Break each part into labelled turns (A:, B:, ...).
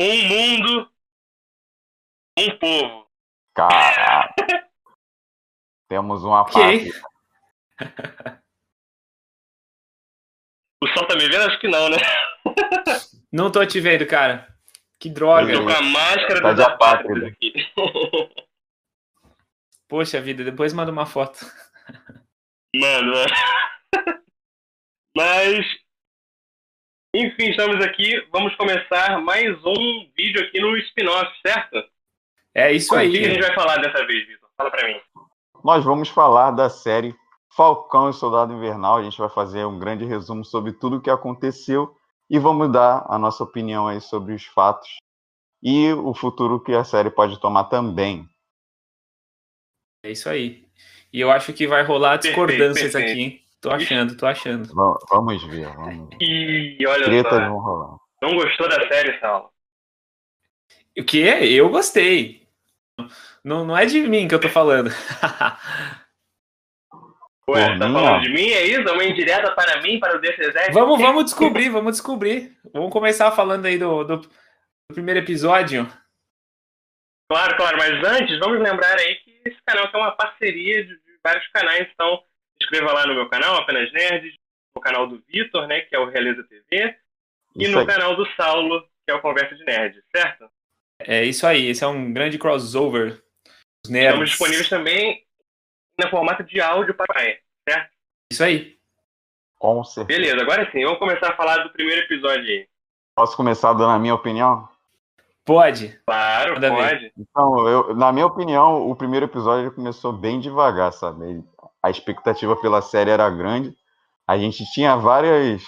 A: Um mundo, um povo.
B: Caraca. Temos uma
C: Ok.
B: parte.
A: O sol tá me vendo? Acho que não, né?
C: Não tô te vendo, cara. Que
A: Eu
C: droga.
A: tô com a máscara
B: Tá
A: apátridas
B: apátrida.
A: aqui.
C: Poxa vida, depois manda uma foto.
A: Mano, mano. Mas. Enfim, estamos aqui. Vamos começar mais um vídeo aqui no spin-off, certo?
C: É isso
A: O que a
C: aí.
A: gente vai falar dessa vez, Vitor? Fala pra mim.
B: Nós vamos falar da série Falcão e Soldado Invernal. A gente vai fazer um grande resumo sobre tudo o que aconteceu e vamos dar a nossa opinião aí sobre os fatos e o futuro que a série pode tomar também.
C: É isso aí. E eu acho que vai rolar
A: Perfeito,
C: discordâncias
A: perfeito.
C: aqui, hein? Tô achando, tô achando.
B: Va- Vamos ver. Vamos ver.
A: E olha
B: Tretas
A: só.
B: vão rolar.
A: Não gostou da série, Saulo?
C: O que? Eu gostei. Não, não é de mim que eu tô falando.
A: Ué,
B: Por
A: tá
B: mim,
A: falando
B: ó.
A: de mim? É isso? Uma indireta para mim, para o DCZ?
C: vamos, vamos descobrir, vamos descobrir. Vamos começar falando aí do, do, do primeiro episódio.
A: Claro, claro, mas antes, vamos lembrar aí que esse canal aqui é uma parceria de, de vários canais, então inscreva lá no meu canal, Apenas Nerds, no canal do Vitor, né, que é o Realeza TV, e
B: Isso
A: no
B: aí.
A: canal do Saulo, que é o Conversa de Nerd, certo?
C: É isso aí, esse é um grande crossover. Os
A: Estamos
C: nerds.
A: disponíveis também no formato de áudio para pai, certo?
C: Isso aí.
B: Com certeza.
A: Beleza, agora sim, vamos começar a falar do primeiro episódio aí.
B: Posso começar dando a minha opinião?
C: Pode.
A: Claro, pode.
B: Então, eu, na minha opinião, o primeiro episódio começou bem devagar, sabe? A expectativa pela série era grande. A gente tinha várias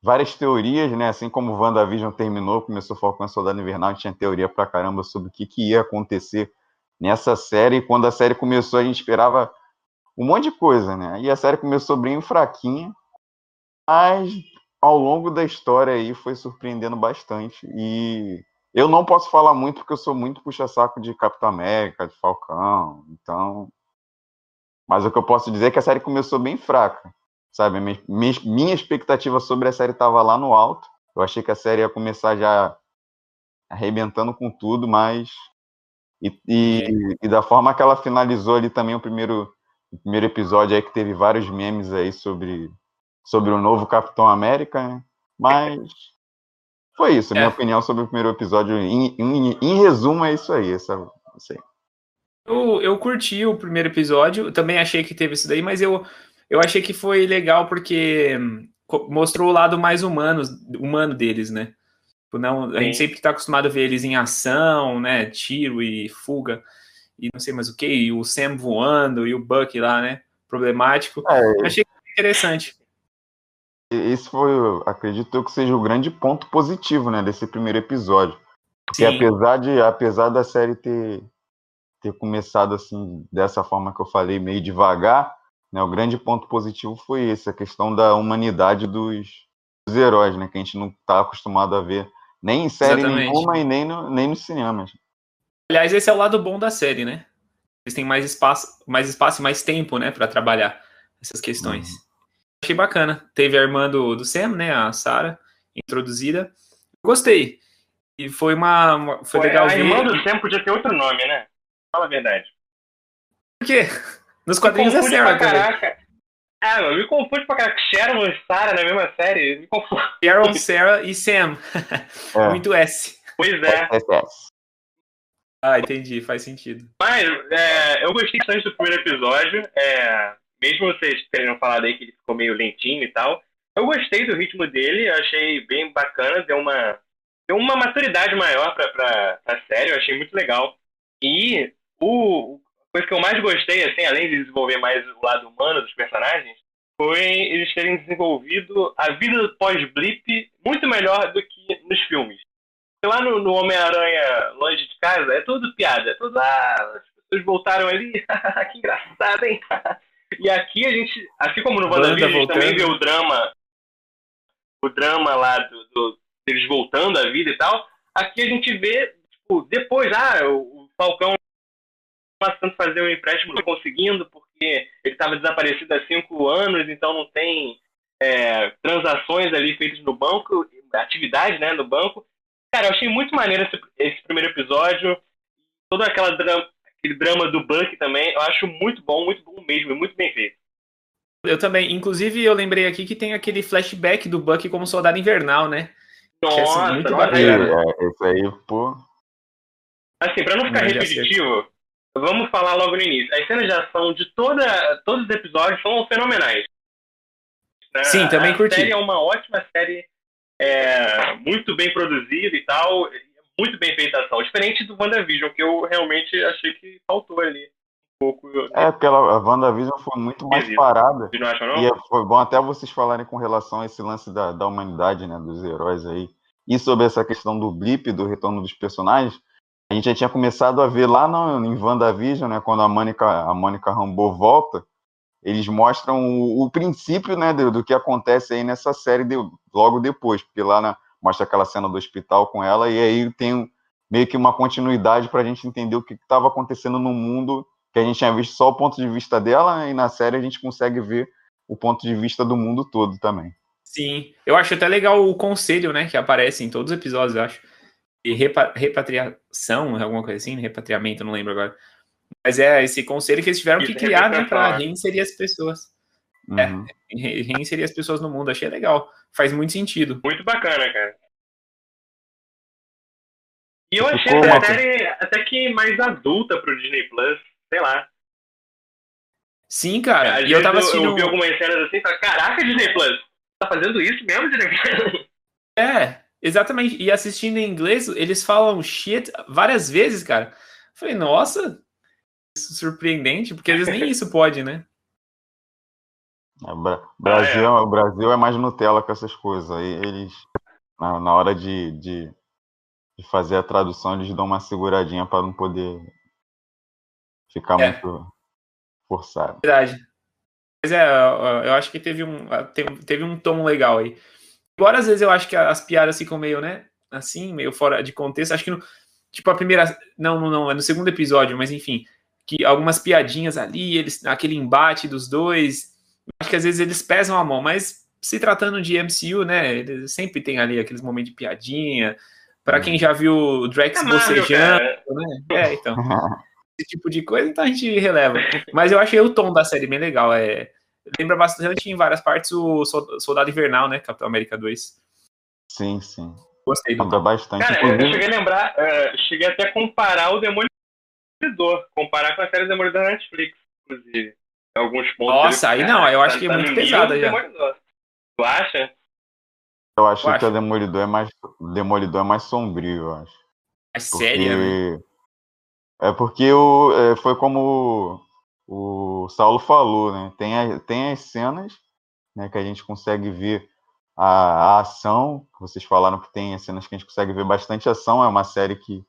B: várias teorias, né? Assim como o WandaVision terminou, começou Falcão e Soldado Invernal, a gente tinha teoria pra caramba sobre o que, que ia acontecer nessa série. E quando a série começou, a gente esperava um monte de coisa, né? E a série começou bem fraquinha, mas ao longo da história aí foi surpreendendo bastante. E eu não posso falar muito porque eu sou muito puxa-saco de Capitão América, de Falcão, então. Mas o que eu posso dizer é que a série começou bem fraca, sabe? Mi- mi- Minha expectativa sobre a série estava lá no alto. Eu achei que a série ia começar já arrebentando com tudo, mas. E, e- e da forma que ela finalizou ali também o primeiro, o primeiro episódio aí, que teve vários memes aí sobre, sobre o novo Capitão América, né? Mas. Foi isso, minha
C: É.
B: opinião sobre o primeiro episódio. Em, em- em resumo, é isso aí. Essa, isso aí.
C: Eu, eu curti o primeiro episódio, também achei que teve isso daí, mas eu, eu achei que foi legal porque hum, mostrou o lado mais humano, humano deles, né? Tipo, Não, a gente sempre tá acostumado a ver eles em ação, né? Tiro e fuga e não sei mais o que, e o Sam voando e o Buck lá, né? Problemático.
B: É,
C: achei que foi interessante.
B: esse foi, eu acredito eu, que seja o grande ponto positivo, né, desse primeiro episódio. Porque
C: Sim.
B: apesar, de, apesar da série ter, ter começado assim, dessa forma que eu falei, meio devagar, né, o grande ponto positivo foi esse, a questão da humanidade dos, dos heróis, né, que a gente não está acostumado a ver nem em série
C: Exatamente.
B: nenhuma e nem, no, nem nos cinemas.
C: Aliás, esse é o lado bom da série, né? Eles têm mais espaço, mais espaço e mais tempo, né, para trabalhar essas questões. Achei bacana. Teve a irmã do, do Sam, né, a Sarah, introduzida. Gostei. E foi uma, uma- foi
A: Ué,
C: legal
A: a
C: ver.
A: irmã do Sam podia ter outro nome, né? Fala a verdade.
C: Por quê? Nos quadrinhos é
A: Confunde
C: Sarah
A: pra
C: também.
A: caraca. Ah, meu, me confunde pra caraca. Sharon e Sarah na mesma série. Me confunde.
C: Sharon, Sarah e Sam.
B: É.
C: Muito S.
A: Pois é.
C: Ah, entendi, faz sentido.
A: Mas é, eu gostei bastante do primeiro episódio. É, mesmo vocês terem falado aí que ele ficou meio lentinho e tal. Eu gostei do ritmo dele, eu achei bem bacana, deu uma, deu uma maturidade maior pra, pra, pra série, eu achei muito legal. E o, a coisa que eu mais gostei, assim, além de desenvolver mais o lado humano dos personagens, foi eles terem desenvolvido a vida pós-blip muito melhor do que nos filmes. Porque lá no, no Homem-Aranha Longe de Casa é tudo piada, é tudo, ah, as pessoas voltaram ali, que engraçado, hein? e aqui a gente, assim como no WandaVision, a gente também vê o drama, o drama lá do, do- deles voltando à vida e tal. Aqui a gente vê, tipo, depois, ah, o, o Falcão tentando fazer um empréstimo, não conseguindo, porque ele estava desaparecido há cinco anos, então não tem é, transações ali feitas no banco, atividade né, no banco. Cara, eu achei muito maneiro esse, esse primeiro episódio. Todo aquela drama, aquele drama do Buck também. Eu acho muito bom, muito bom mesmo, muito bem feito.
C: Eu também. Inclusive, eu lembrei aqui que tem aquele flashback do Buck como soldado invernal, né?
A: Nossa,
C: assim, muito
A: nossa,
C: bacana.
B: É, esse aí, pô.
A: Assim, pra não ficar
C: Não,
A: repetitivo, vamos falar logo no início. As cenas de ação de toda, todos os episódios são fenomenais. Né?
C: Sim, também
A: a
C: curti.
A: série é uma ótima série, é, muito bem produzida e tal, muito bem feita a ação. Diferente do WandaVision, que eu realmente achei que faltou ali um pouco.
B: É, porque a WandaVision foi muito mais
A: Esquisito.
B: parada.
A: Vocês não acham, não?
B: E é- foi bom até vocês falarem com relação a esse lance da, da humanidade, né, dos heróis aí. E sobre essa questão do blip, do retorno dos personagens, a gente já tinha começado a ver lá no, em WandaVision, né, quando a Mônica, a Mônica Rambeau volta, eles mostram o, o princípio, né, do, do que acontece aí nessa série de- logo depois, porque lá na- mostra aquela cena do hospital com ela, e aí tem meio que uma continuidade para a gente entender o que estava acontecendo no mundo, que a gente tinha visto só o ponto de vista dela, e na série a gente consegue ver o ponto de vista do mundo todo também.
C: Sim. Eu acho até legal o conselho, né? Que aparece em todos os episódios, eu acho. E repa- repatriação, alguma coisa assim, repatriamento, não lembro agora. Mas é esse conselho que eles tiveram que
A: Isso,
C: criar, né?
A: É.
C: reinserir as pessoas. É.
B: Uhum.
C: Re- Reinserir as pessoas no mundo. Achei legal. Faz muito sentido.
A: Muito bacana, cara. E eu achei
B: Ficou
A: essa série até que mais adulta pro Disney Plus, sei lá.
C: Sim, cara.
A: Às
C: e eu tava
A: eu,
C: assistindo.
A: eu vi algumas cenas assim e falei, caraca, Disney Plus, tá fazendo isso mesmo, Disney Plus?
C: É, exatamente. E assistindo em inglês, eles falam shit várias vezes, cara. Falei, nossa, isso é surpreendente, porque às vezes nem isso pode, né?
B: É, Bra- Brasil,
A: Ah,
B: O Brasil é mais Nutella com essas coisas. Aí eles, na, na hora de, de, de fazer a tradução, eles dão uma seguradinha para não poder ficar
C: É.
B: muito forçado.
C: Verdade. Mas é, eu eu acho que teve um, teve, teve um tom legal aí. Embora às vezes eu acho que as piadas ficam meio, né? Assim, meio fora de contexto. Acho que no, tipo a primeira. Não, não, não, é no segundo episódio, mas enfim. Que algumas piadinhas ali, eles, aquele embate dos dois. Acho que às vezes eles pesam a mão, mas se tratando de MCU, né? Eles sempre tem ali aqueles momentos de piadinha. Pra quem já viu o Drax
A: É
C: bocejando,
A: cara.
C: né? É, então esse tipo de coisa, então a gente releva. Mas eu achei o tom da série bem legal. É, lembra bastante em várias partes o Sol- Soldado Invernal, né? Capitão América 2.
B: Sim, sim.
C: Gostei do
B: Lembra bastante.
A: Cara, eu cheguei a lembrar, eh, cheguei até a comparar o Demolidor, comparar com a série Demolidor da Netflix, inclusive. Em alguns pontos.
C: Nossa, aí não, eu acho que é muito pesado
A: Demolidor. Tu acha?
B: eu acho
C: eu
B: que
C: acho.
B: o Demolidor é mais, Demolidor é mais sombrio, eu acho.
C: É né?
B: Porque- É porque o, é, foi como o, Saulo falou, né? Tem, a- tem as cenas né, que a gente consegue ver a, a ação, vocês falaram que tem as cenas que a gente consegue ver bastante ação, é uma série que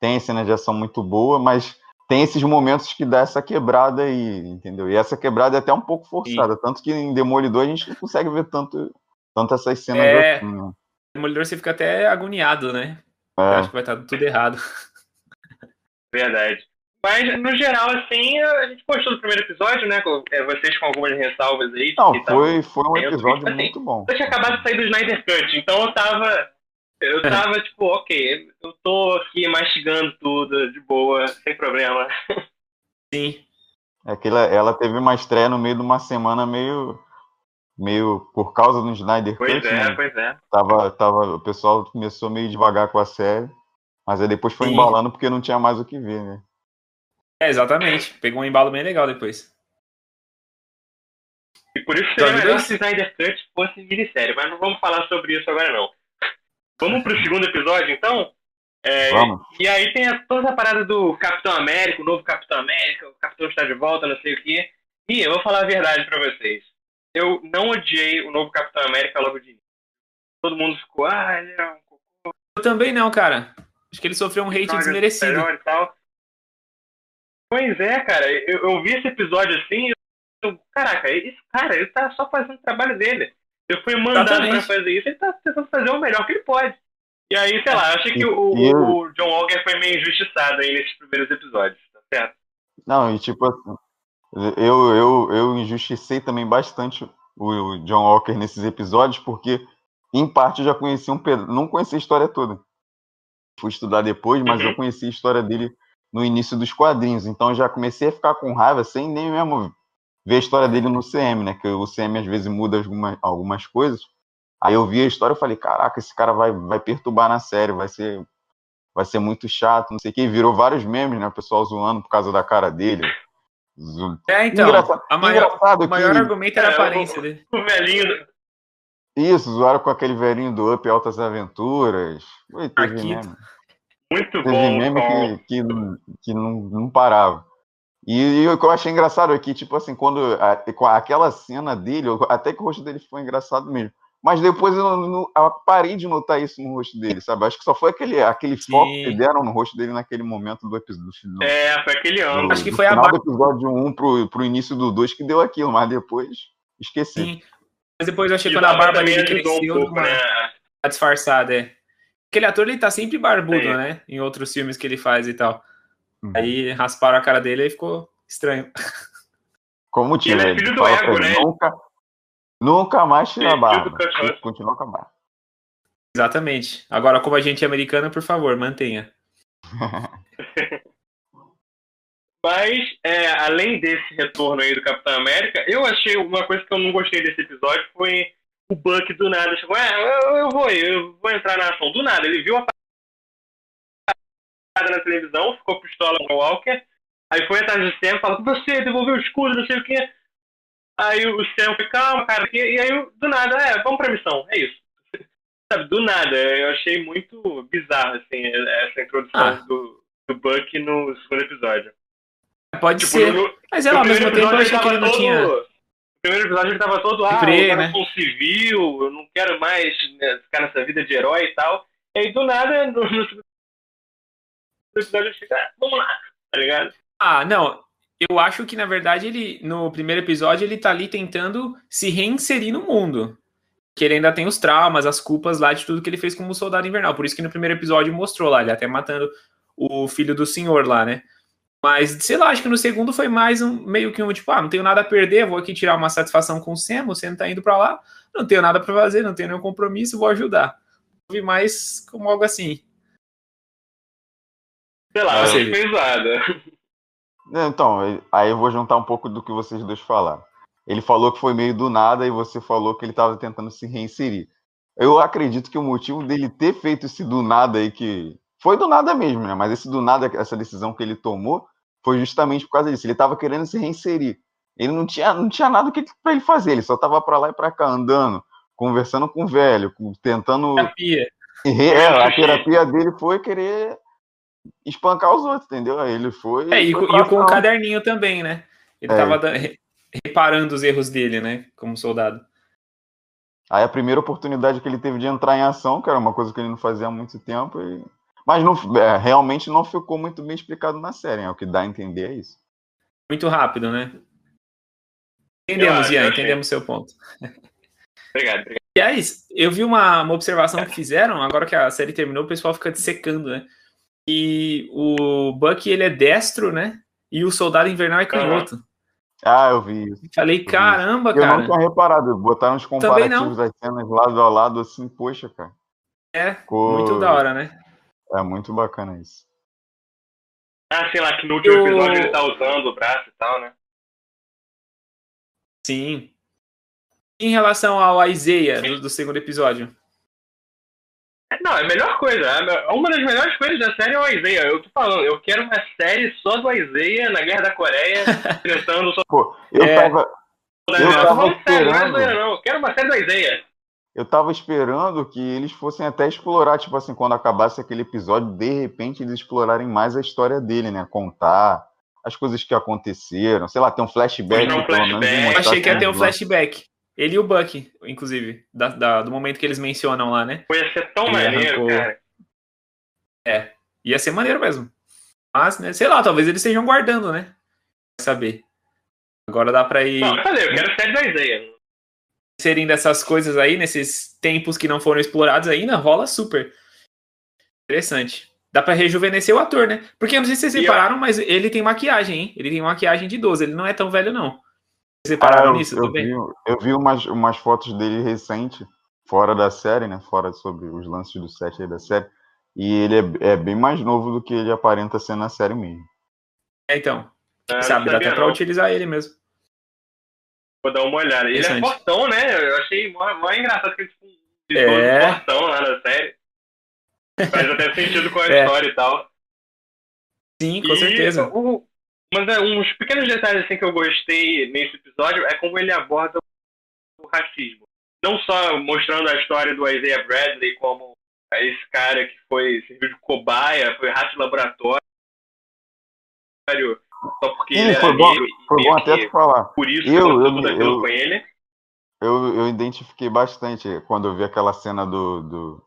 B: tem cenas de ação muito boa, mas tem esses momentos que dá essa quebrada aí, entendeu? E essa quebrada é até um pouco forçada, tanto que em Demolidor a gente não consegue ver tanto, tanto essas cenas
C: É.
B: assim, né?
C: Demolidor você fica até agoniado, né?
B: É.
C: Acho que vai estar tudo errado.
A: Verdade. Mas, no geral, assim, a gente gostou do primeiro episódio, né? com- é, Vocês com algumas ressalvas aí.
B: Não, foi, foi um episódio
A: assim,
B: muito bom.
A: Eu tinha acabado de sair do Snyder Cut, então eu tava. Eu tava tipo, ok, eu tô aqui mastigando tudo, de boa, sem problema.
C: Sim.
B: É que ela, ela teve uma estreia no meio de uma semana meio. meio por causa do Snyder
A: Pois
B: Cut,
A: é,
B: né?
A: pois é.
B: Tava, tava, o pessoal começou meio devagar com a série, mas aí depois foi
C: Sim.
B: embalando porque não tinha mais o que ver, né?
C: É, exatamente. Pegou um embalo bem legal depois.
A: E por isso seria
C: Episódio
A: melhor
C: dois?
A: se Snyder Cut fosse minissérie, mas não vamos falar sobre isso agora não. Vamos pro segundo episódio, então? É,
B: Vamos.
A: E aí tem a- toda a parada do Capitão América, o novo Capitão América, o Capitão está de volta, não sei o quê. E eu vou falar a verdade pra vocês. Eu não odiei o novo Capitão América logo de início. Todo mundo ficou, ah, ele é um cocô,
C: Eu também não, cara. Acho que ele sofreu um hate desmerecido.
A: melhor e tal. Pois é, cara, eu, eu vi esse episódio assim, eu, caraca, esse cara, ele tá só fazendo o trabalho dele. Eu fui mandado
C: Exatamente.
A: pra fazer isso, ele tá tentando fazer o melhor que ele pode. E aí, sei lá, eu achei que o,
B: e
A: o John Walker foi meio injustiçado aí nesses primeiros episódios, tá certo?
B: Não, e tipo assim, eu, eu, eu injusticei também bastante o, John Walker nesses episódios, porque em parte eu já conhecia um pedaço, não conhecia a história toda. fui estudar depois, mas
A: Uhum.
B: eu conheci a história dele no início dos quadrinhos. Então eu já comecei a ficar com raiva sem nem mesmo ver a história dele no CM, né? Que o CM às vezes muda algumas, algumas coisas. Aí eu vi a história e falei, caraca, esse cara vai, vai perturbar na série, vai ser, vai ser muito chato, não sei o que. Virou vários memes, né? O pessoal zoando por causa da cara dele. Zo-
C: É, então,
B: Engraçado-
C: a maior,
B: engraçado
C: o maior
B: que-
C: argumento era a
A: É,
C: aparência
A: o-
C: dele.
A: O velhinho.
B: Isso, zoaram com aquele velhinho do Up Altas Aventuras. Ui, teve
C: Marquito.
A: Muito
B: Teve
A: bom.
B: meme que, que, não- que não, não parava. E, e o que eu achei engraçado é que, tipo assim, quando a- aquela cena dele, eu- até que o rosto dele ficou engraçado mesmo. Mas depois eu, não- eu parei de notar isso no rosto dele, sabe? Acho que só foi aquele, aquele foco que deram no rosto dele naquele momento do episódio. Do,
A: É, foi aquele ano.
C: Acho que foi a
B: final
C: barba.
B: do episódio 1 pro, pro início do 2 que deu aquilo, mas depois esqueci.
C: Sim. Mas depois eu achei que quando a
A: Barba
C: dele
A: ajudou um
C: cresceu,
A: pouco, né?
C: tá disfarçada, é. Aquele ator, ele tá sempre barbudo,
A: Sim.
C: né? Em outros filmes que ele faz e tal.
B: Uhum.
C: Aí rasparam a cara dele e ficou estranho.
B: Como tinha,
A: Ele é filho do Ego, né?
B: Nunca, nunca mais tira a barba. Continua com a barba.
C: Exatamente. Agora, como agente americano, por favor, mantenha.
A: Mas, é, além desse retorno aí do Capitão América, eu achei uma coisa que eu não gostei desse episódio foi o Buck do nada. Chegou, é, eu, eu vou, eu vou entrar na ação. Do nada, ele viu a parada na televisão, ficou pistola com o Walker, aí foi atrás do Sam, falou, você devolveu o escudo, não sei o quê. Aí o Sam foi, calma, cara, e aí do nada, é, vamos pra missão, é isso. Sabe, do nada, eu achei muito bizarro, assim, essa introdução
C: Ah.
A: do, do Buck no segundo episódio.
C: Pode
A: Tipo,
C: ser.
A: no,
C: Mas é ao mesmo tempo eu achei que ele não
A: tava
C: tinha.
A: Primeiro episódio ele tava todo, ah, eu
C: né?
A: um civil, eu não quero mais né, ficar nessa vida de herói e tal. E aí, do nada, no, no episódio ele fica, ah, vamos lá, tá ligado?
C: Ah, não. Eu acho que, na verdade, ele, no primeiro episódio, ele tá ali tentando se reinserir no mundo. Que ele ainda tem os traumas, as culpas lá de tudo que ele fez como soldado invernal. Por isso que no primeiro episódio mostrou lá, ele até matando o filho do senhor lá, né? Mas, sei lá, acho que no segundo foi mais um meio que um tipo, ah, não tenho nada a perder, vou aqui tirar uma satisfação com o Sam, o Sam tá indo pra lá, não tenho nada pra fazer, não tenho nenhum compromisso, vou ajudar. Vi mais como algo assim.
A: Sei lá,
C: Ah,
A: eu
C: sei.
A: achei meio zoada.
B: Então, aí eu vou juntar um pouco do que vocês dois falaram. Ele falou que foi meio do nada e você falou que ele estava tentando se reinserir. Eu acredito que o motivo dele ter feito esse do nada aí que foi do nada mesmo, né? Mas esse do nada, essa decisão que ele tomou, foi justamente por causa disso. Ele estava querendo se reinserir. Ele não tinha, não tinha nada para ele fazer. Ele só estava para lá e para cá andando, conversando com o velho, tentando
C: Terapia.
B: é, a terapia dele foi querer espancar os outros, entendeu? Aí ele foi.
C: É, e,
B: foi
C: e com o caderninho também, né? Ele
B: É.
C: tava da- re- reparando os erros dele, né? Como soldado.
B: Aí a primeira oportunidade que ele teve de entrar em ação, que era uma coisa que ele não fazia há muito tempo, e- mas não, é, realmente não ficou muito bem explicado na série, é o que dá a entender é isso.
C: Muito rápido, né? Entendemos,
A: Eu
C: Ian, entendemos seu ponto.
A: Obrigado, obrigado.
C: Aliás, eu vi uma, uma observação que fizeram, agora que a série terminou, o pessoal fica dissecando, né? E o Bucky, ele é destro, né? E o Soldado Invernal é canhoto.
B: Ah, eu vi isso.
C: Falei, caramba,
B: Eu não
C: cara.
B: tinha reparado, botaram os comparativos das cenas lado a lado, assim, poxa, cara.
C: É,
B: Ficou-
C: muito da hora, né?
B: É muito bacana isso.
A: Ah, sei lá, que no último
C: Eu-
A: episódio ele tá usando o braço e tal, né?
C: Sim. Em relação ao Isaiah do, do segundo episódio.
A: É, Não, é a melhor coisa. me- Uma das melhores coisas da série é o Isaiah. Eu tô falando, eu quero uma série só do Isaiah na Guerra da Coreia, tentando só.
B: Pô, eu
C: É.
B: tava. Eu
A: não,
B: tava
A: não é zoeira, não. Eu quero uma série do Isaiah.
B: Eu tava esperando que eles fossem até explorar, tipo assim, quando acabasse aquele episódio, de repente eles explorarem mais a história dele, né? Contar as coisas que aconteceram, sei lá, ter um flashback,
A: um flashback.
B: mostrar
C: Achei que ia ter um flashback. Ele e o Bucky, inclusive, da- da- do momento que eles mencionam lá, né?
A: Ia ser tão
C: Ele
A: maneiro,
C: arrancou.
A: cara.
C: Ia ser maneiro mesmo. Mas, né, sei lá, talvez eles estejam guardando, né? Vai saber. Agora dá pra ir
A: Não, eu falei, eu quero série do Isaiah.
C: Inserindo essas coisas aí, nesses tempos que não foram explorados ainda, rola super. Interessante. Dá pra rejuvenescer o ator, né? Porque eu não sei se vocês repararam, mas ele tem maquiagem, hein? Ele tem maquiagem de idoso, ele não é tão velho, não. Vocês repararam
B: Ah, eu,
C: nisso
B: eu
C: também?
B: vi, eu vi umas, umas fotos dele recente, fora da série, né? Fora sobre os lances do set aí da série. E ele é, é, bem mais novo do que ele aparenta ser na série mesmo.
C: É, então. É, sabe, dá até não. pra utilizar ele mesmo.
A: Vou dar uma olhada. Ele é fortão, né? Eu achei mó, mó engraçado que ele tipo, um é... fortão lá na série. Faz até sentido com a é. história e tal.
C: Sim, com e certeza.
A: O, mas é, uns pequenos detalhes assim, que eu gostei nesse episódio é como ele aborda o racismo. Não só mostrando a história do Isaiah Bradley como esse cara que foi serviu de cobaia, foi rato de laboratório, só porque Sim, ele
B: foi
A: era
B: bom, Foi bom até te falar.
A: Por isso eu, eu, eu, eu, com ele.
B: Eu, eu identifiquei bastante quando eu vi aquela cena do, do,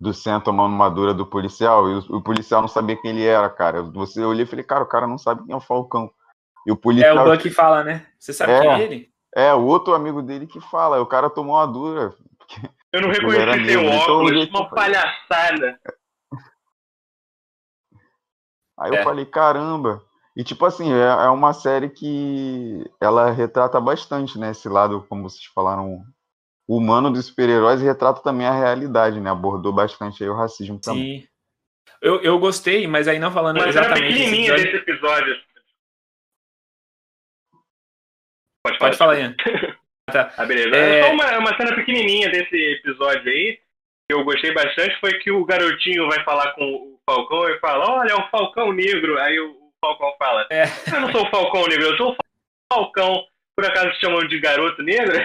B: do Sam tomando uma dura do policial, e o, o, policial não sabia quem ele era, cara. Você, eu olhei e falei, cara, o cara não sabe quem é o Falcão. E o policial...
C: É o Buck que fala, né? Você sabe é, quem é ele?
B: É, o outro amigo dele que fala, o cara tomou uma dura.
A: Eu não reconheci seu óculos, então, uma palhaçada.
B: Aí é. eu falei, caramba. E tipo assim, é, é uma série que ela retrata bastante, né? Esse lado, como vocês falaram, humano dos super-heróis e retrata também a realidade, né? Abordou bastante aí o racismo
C: Sim. também. Sim. Eu, eu gostei, mas aí não falando
A: mas
C: exatamente.
A: Mas pequenininha episódio... desse episódio.
C: Pode falar, Pode falar Ian.
A: tá. Ah, beleza. É... Só uma, uma cena pequenininha desse episódio aí, que eu gostei bastante, foi que o garotinho vai falar com o Falcão e fala, olha, é o Falcão Negro. Aí o Falcão fala, é. eu não sou o Falcão Negro, eu sou o Falcão por acaso chamam de garoto negro.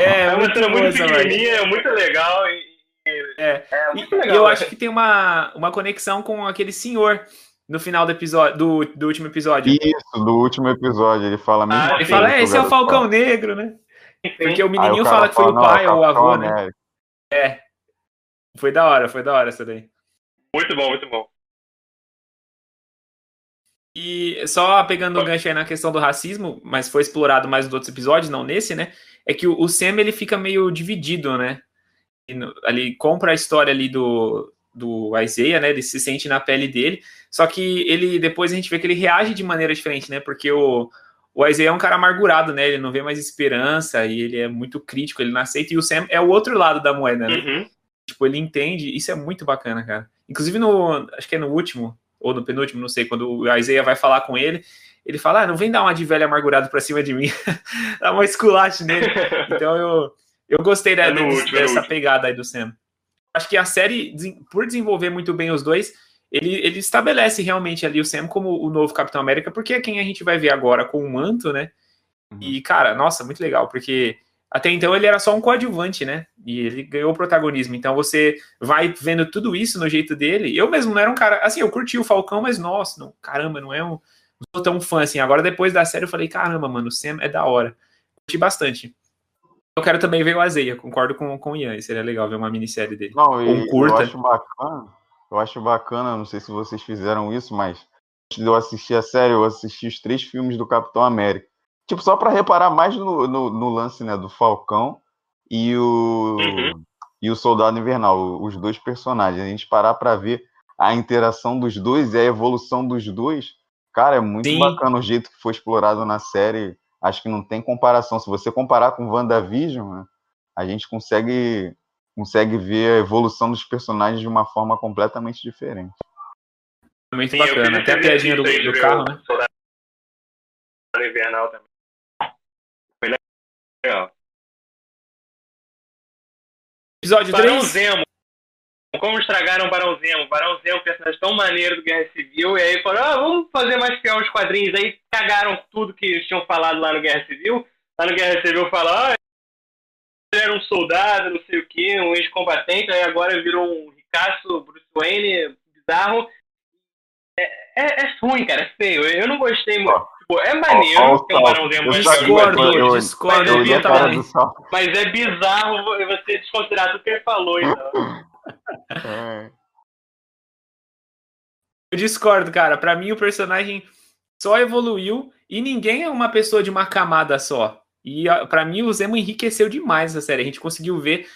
C: É, é
A: uma cena muito pequenininha, é muito legal. E,
C: é. é muito legal. E eu acho que tem uma, uma conexão com aquele senhor no final do episódio, do, do último episódio.
B: Isso, do último episódio, ele fala
C: mesmo. Ah, ele fala, é, esse é o Falcão Negro, né? Porque o menininho o fala que foi fala, o pai ou o avô, né? É. Foi da hora, foi da hora essa daí.
A: Muito bom, muito bom.
C: E só pegando o gancho aí na questão do racismo, mas foi explorado mais nos outros episódios, não nesse, né? É que o, o Sam ele fica meio dividido, né? No, ali compra a história ali do, do Isaiah, né? Ele se sente na pele dele. Só que ele depois a gente vê que ele reage de maneira diferente, né? Porque o, o Isaiah é um cara amargurado, né? Ele não vê mais esperança e ele é muito crítico, ele não aceita. E o Sam é o outro lado da moeda, né? Uhum. Tipo, ele entende. Isso é muito bacana, cara. Inclusive no. Acho que é no último ou no penúltimo, não sei, quando o Isaiah vai falar com ele, ele fala, ah, não vem dar uma de velho amargurado pra cima de mim, dá uma esculache nele. Então eu, eu gostei né, é último, dessa é pegada aí do Sam. Acho que a série, por desenvolver muito bem os dois, ele, ele estabelece realmente ali o Sam como o novo Capitão América, porque é quem a gente vai ver agora com o manto, né? Uhum. E, cara, nossa, muito legal, porque até então ele era só um coadjuvante, né? E ele ganhou protagonismo. Então você vai vendo tudo isso no jeito dele. Eu mesmo não era um cara. Assim, eu curti o Falcão, mas nossa, não, caramba, não é um. Não sou tão fã assim. Agora, depois da série, eu falei, caramba, mano, o Sam é da hora. Curti bastante. Eu quero também ver o Azeia, concordo com, com o Ian. Seria legal ver uma minissérie dele.
B: Não, um curta. Eu acho bacana. Eu acho bacana, não sei se vocês fizeram isso, mas antes de eu assistir a série, eu assisti os três filmes do Capitão América. Tipo, só para reparar mais no, no, no, lance né, do Falcão e o, uhum. e o Soldado Invernal, os dois personagens. A gente parar para ver a interação dos dois e a evolução dos dois, cara, é muito Sim. bacana o jeito que foi explorado na série. Acho que não tem comparação. Se você comparar com WandaVision, né, a gente consegue, consegue ver a evolução dos personagens de uma forma completamente diferente.
C: Muito Sim, bacana. Até a piadinha do, do carro, né?
A: Invernal também. Legal.
C: Episódio
A: Barão 3. Zemo. Como estragaram o Barão Zemo? Barão Zemo, personagem tão maneiro do Guerra Civil, e aí falaram, ah, vamos fazer mais fiel os quadrinhos. Aí cagaram tudo que eles tinham falado lá no Guerra Civil. Lá no Guerra Civil falaram, ah, ele era um soldado, não sei o que, um ex-combatente, aí agora virou um ricaço, Bruce Wayne, bizarro. É, é, é ruim, cara, é feio. Eu não gostei muito. Pô, é maneiro ter um Barão Zemo.
C: Discordo, eu, discordo. Eu, eu, também.
A: Mas é bizarro você desconsiderar tudo que ele falou, então. É.
C: Eu discordo, cara. Pra mim, o personagem só evoluiu e ninguém é uma pessoa de uma camada só. E para mim, o Zemo enriqueceu demais essa série. A gente conseguiu ver.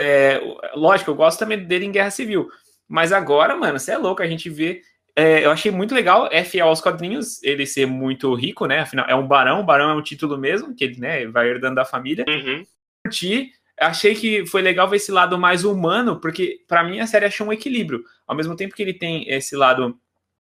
C: É, lógico, eu gosto também dele em Guerra Civil. Mas agora, mano, você é louco. A gente vê é, eu achei muito legal, é fiel aos quadrinhos, ele ser muito rico, né? Afinal, é um barão, o barão é um título mesmo, que ele né, vai herdando da família.
A: Uhum.
C: Curti achei que foi legal ver esse lado mais humano, porque para mim a série achou um equilíbrio. Ao mesmo tempo que ele tem esse lado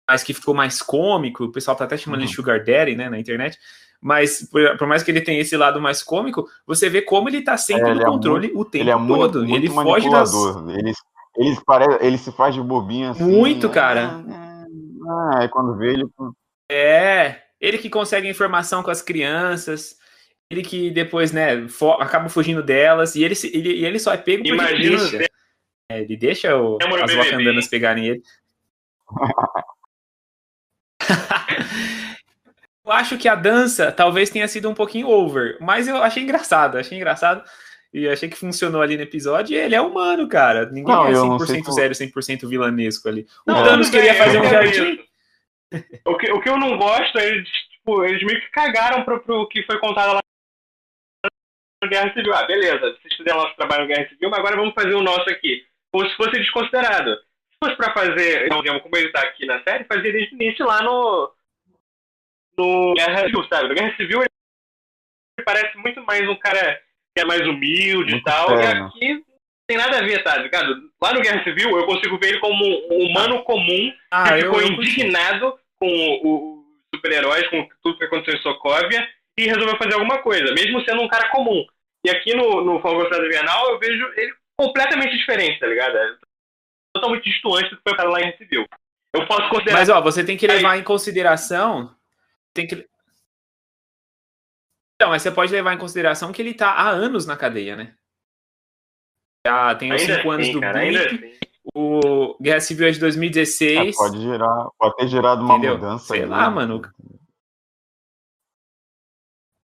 C: mais que ficou mais cômico, o pessoal tá até chamando uhum. de Sugar Daddy, né, na internet. Mas por, por, mais que ele tenha esse lado mais cômico, você vê como ele tá sempre é, no é controle muito, o tempo ele é muito, todo. Muito ele foge das.
B: Ele, ele, parece, ele se faz de bobinho assim.
C: Muito, cara.
B: Ah, é quando vê ele.
C: É, ele que consegue informação com as crianças ele que depois, né, acaba fugindo delas, e ele, ele, ele só é pego porque Imagina ele deixa. É, ele deixa o, as wakandanas pegarem ele. eu acho que a dança talvez tenha sido um pouquinho over, mas eu achei engraçado, achei engraçado. E achei que funcionou ali no episódio. E ele é humano, cara. Ninguém não, é 100% sério, 100% vilanesco ali. O não, Thanos queria fazer um jardim.
A: O que, o que eu não gosto é eles, tipo, eles meio que cagaram pro, pro que foi contado lá Guerra Civil. Ah, beleza, vocês fizeram nosso trabalho na Guerra Civil, mas agora vamos fazer o nosso aqui. Como se fosse desconsiderado. Se fosse pra fazer, então, como ele tá aqui na série, fazia desde o início lá no. No Guerra Civil, sabe? No Guerra Civil ele parece muito mais um cara que é mais humilde e tal. E aqui não tem nada a ver, tá ligado? Lá no Guerra Civil eu consigo ver ele como um humano comum ah, que ficou eu, eu indignado com os super-heróis, com tudo que aconteceu em Sokovia e resolveu fazer alguma coisa, mesmo sendo um cara comum. E aqui no, no Fogo Cruzado Invernal eu vejo ele completamente diferente, tá ligado? É totalmente distante do que foi para lá em Civil. Eu posso considerar.
C: Mas ó, você tem que levar em consideração. Tem que. Então, mas você pode levar em consideração que ele tá há anos na cadeia, né? Já tem uns 5 anos do cara, Blip. O Guerra Civil é de 2016.
B: É, pode gerar, pode ter gerado uma Entendeu? mudança.
C: Sei aí, lá, né? mano.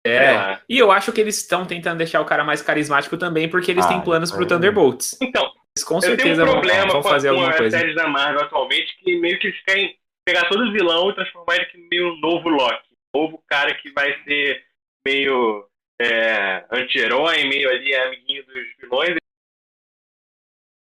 C: É, e eu acho que eles estão tentando deixar o cara mais carismático também, porque eles ah, têm planos pro Thunderbolts.
A: Então,
C: eles com certeza um
A: problema
C: vão, vão fazer
A: com
C: alguma coisa.
A: séries da Marvel atualmente, que meio que eles querem pegar todo o vilão e transformar ele em meio novo Loki. Novo cara que vai ser meio é, anti-herói, meio ali amiguinho dos vilões.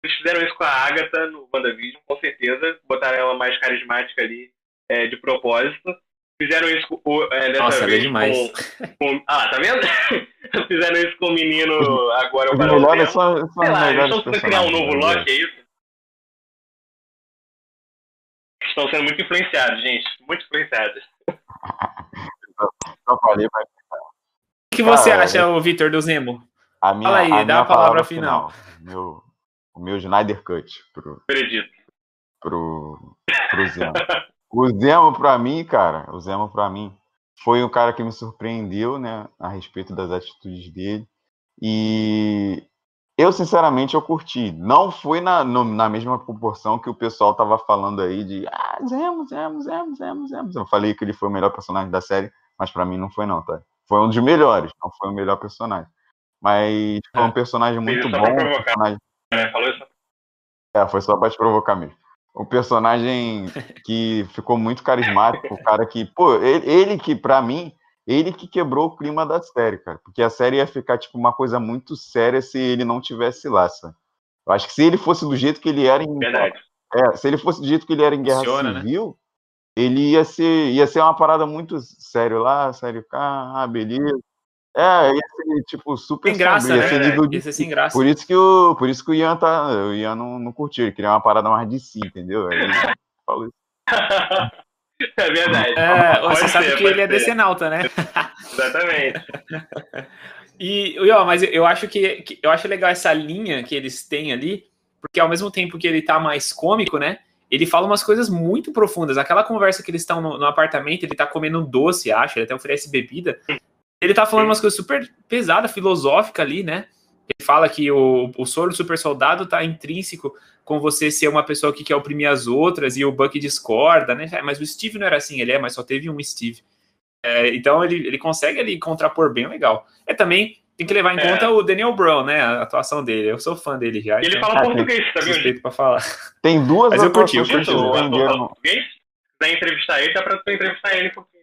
A: Eles fizeram isso com a Agatha no WandaVision, com certeza. Botaram ela mais carismática ali é, de propósito. Fizeram isso com, é, dessa
C: Nossa,
A: vez
C: demais.
A: Com, com, Ah, tá vendo? Fizeram isso com o menino agora. O
B: melhor é só,
A: só Sei lá, eles estão criar um novo Loki, é isso? Estão sendo muito influenciados, gente. Muito influenciados.
B: Só falei, mas...
C: O que você Cara, acha, eu... Vitor, do Zemo?
B: A minha, Fala aí, a dá a palavra, palavra final. final. Meu, o meu Snyder Cut. Pro,
A: Acredito.
B: Pro, pro Zemo. O Zemo, para mim, cara, o Zemo, para mim, foi um cara que me surpreendeu, né, a respeito das atitudes dele. E eu, sinceramente, eu curti. Não foi na, no, na mesma proporção que o pessoal tava falando aí de ah, Zemo, Zemo, Zemo, Zemo, Zemo. Eu falei que ele foi o melhor personagem da série, mas para mim não foi não, tá? Foi um dos melhores, não foi o melhor personagem. Mas foi um é. personagem muito bom. Um personagem...
A: É, falou isso?
B: É, foi só pra te provocar mesmo um personagem que ficou muito carismático, o cara que, pô, ele, ele que, para mim, ele que quebrou o clima da série, cara, porque a série ia ficar, tipo, uma coisa muito séria se ele não tivesse lá, sabe? Eu acho que se ele fosse do jeito que ele era em...
A: Verdade.
B: É, se ele fosse do jeito que ele era em Guerra Funciona, né? Civil, né? Ele ia ser, ia ser uma parada muito sério lá, sério cá, ah, beleza. É, ia ser, tipo, super
C: sem graça, sombrio, né? Nível de... Ia ser sem graça.
B: Por isso que o, por isso que o Ian, tá, o Ian não, não curtiu, ele queria uma parada mais de si, entendeu? Aí falou isso.
A: É verdade.
C: É, você ser, sabe que ele é decenalta, né?
A: Exatamente.
C: E, ó, mas eu acho que, que, eu acho legal essa linha que eles têm ali, porque ao mesmo tempo que ele tá mais cômico, né? Ele fala umas coisas muito profundas. Aquela conversa que eles estão no, no, apartamento, ele tá comendo um doce, acho, ele até oferece bebida. Ele tá falando umas coisas super pesadas, filosóficas ali, né? Ele fala que o, o soro do super soldado tá intrínseco com você ser uma pessoa que quer oprimir as outras e o Buck discorda, né? É, mas o Steve não era assim, ele é, mas só teve um Steve. É, então ele, ele consegue ali contrapor bem legal. É também tem que levar em é. conta o Daniel Brown, né? A atuação dele. Eu sou fã dele já.
A: ele então, fala português, tá
C: vendo? pra falar.
B: Tem duas
C: Mas eu curti, eu
A: curti. Português? Se quiser entrevistar ele, dá pra entrevistar ele, porque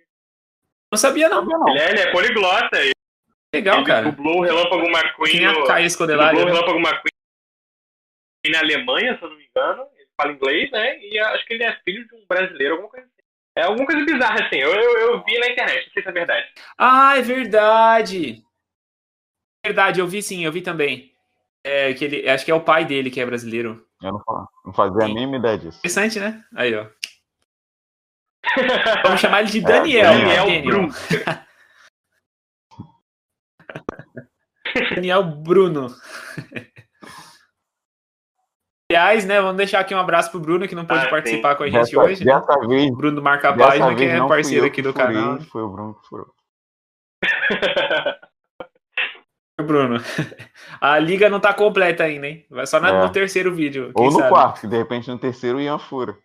C: não sabia, não.
A: Ele é, ele é poliglota.
C: Legal,
A: ele
C: cara.
A: dublou o Relâmpago McQueen.
C: Tinha a Caia Escodelário.
A: Dublou o Relâmpago McQueen na Alemanha, se eu não me engano. Ele fala inglês, né? E acho que ele é filho de um brasileiro, alguma coisa assim. É alguma coisa bizarra, assim. Eu, eu, eu vi na internet, não sei se é verdade.
C: Ah, é verdade. Verdade, eu vi sim, eu vi também. É, que ele, acho que é o pai dele que é brasileiro.
B: Eu não, não fazia a mínima ideia disso.
C: Interessante, né? Aí, ó. Vamos chamar ele de Daniel.
A: É, Daniel
C: Daniel
A: Bruno.
C: Daniel Bruno. Aliás, né, vamos deixar aqui um abraço pro Bruno, que não pôde
A: Ah,
C: participar com a gente
B: Dessa,
C: hoje. né?
B: dessa vez,
C: O Bruno Marca a página, que
B: vez
C: é parceiro aqui
B: que
C: do
B: furei,
C: canal.
B: Foi o Bruno que furou.
C: Bruno. A liga não tá completa ainda, hein? Vai só na-
B: É.
C: no terceiro vídeo. quem
B: Ou no
C: sabe?
B: quarto, que de repente no terceiro o Ian fura.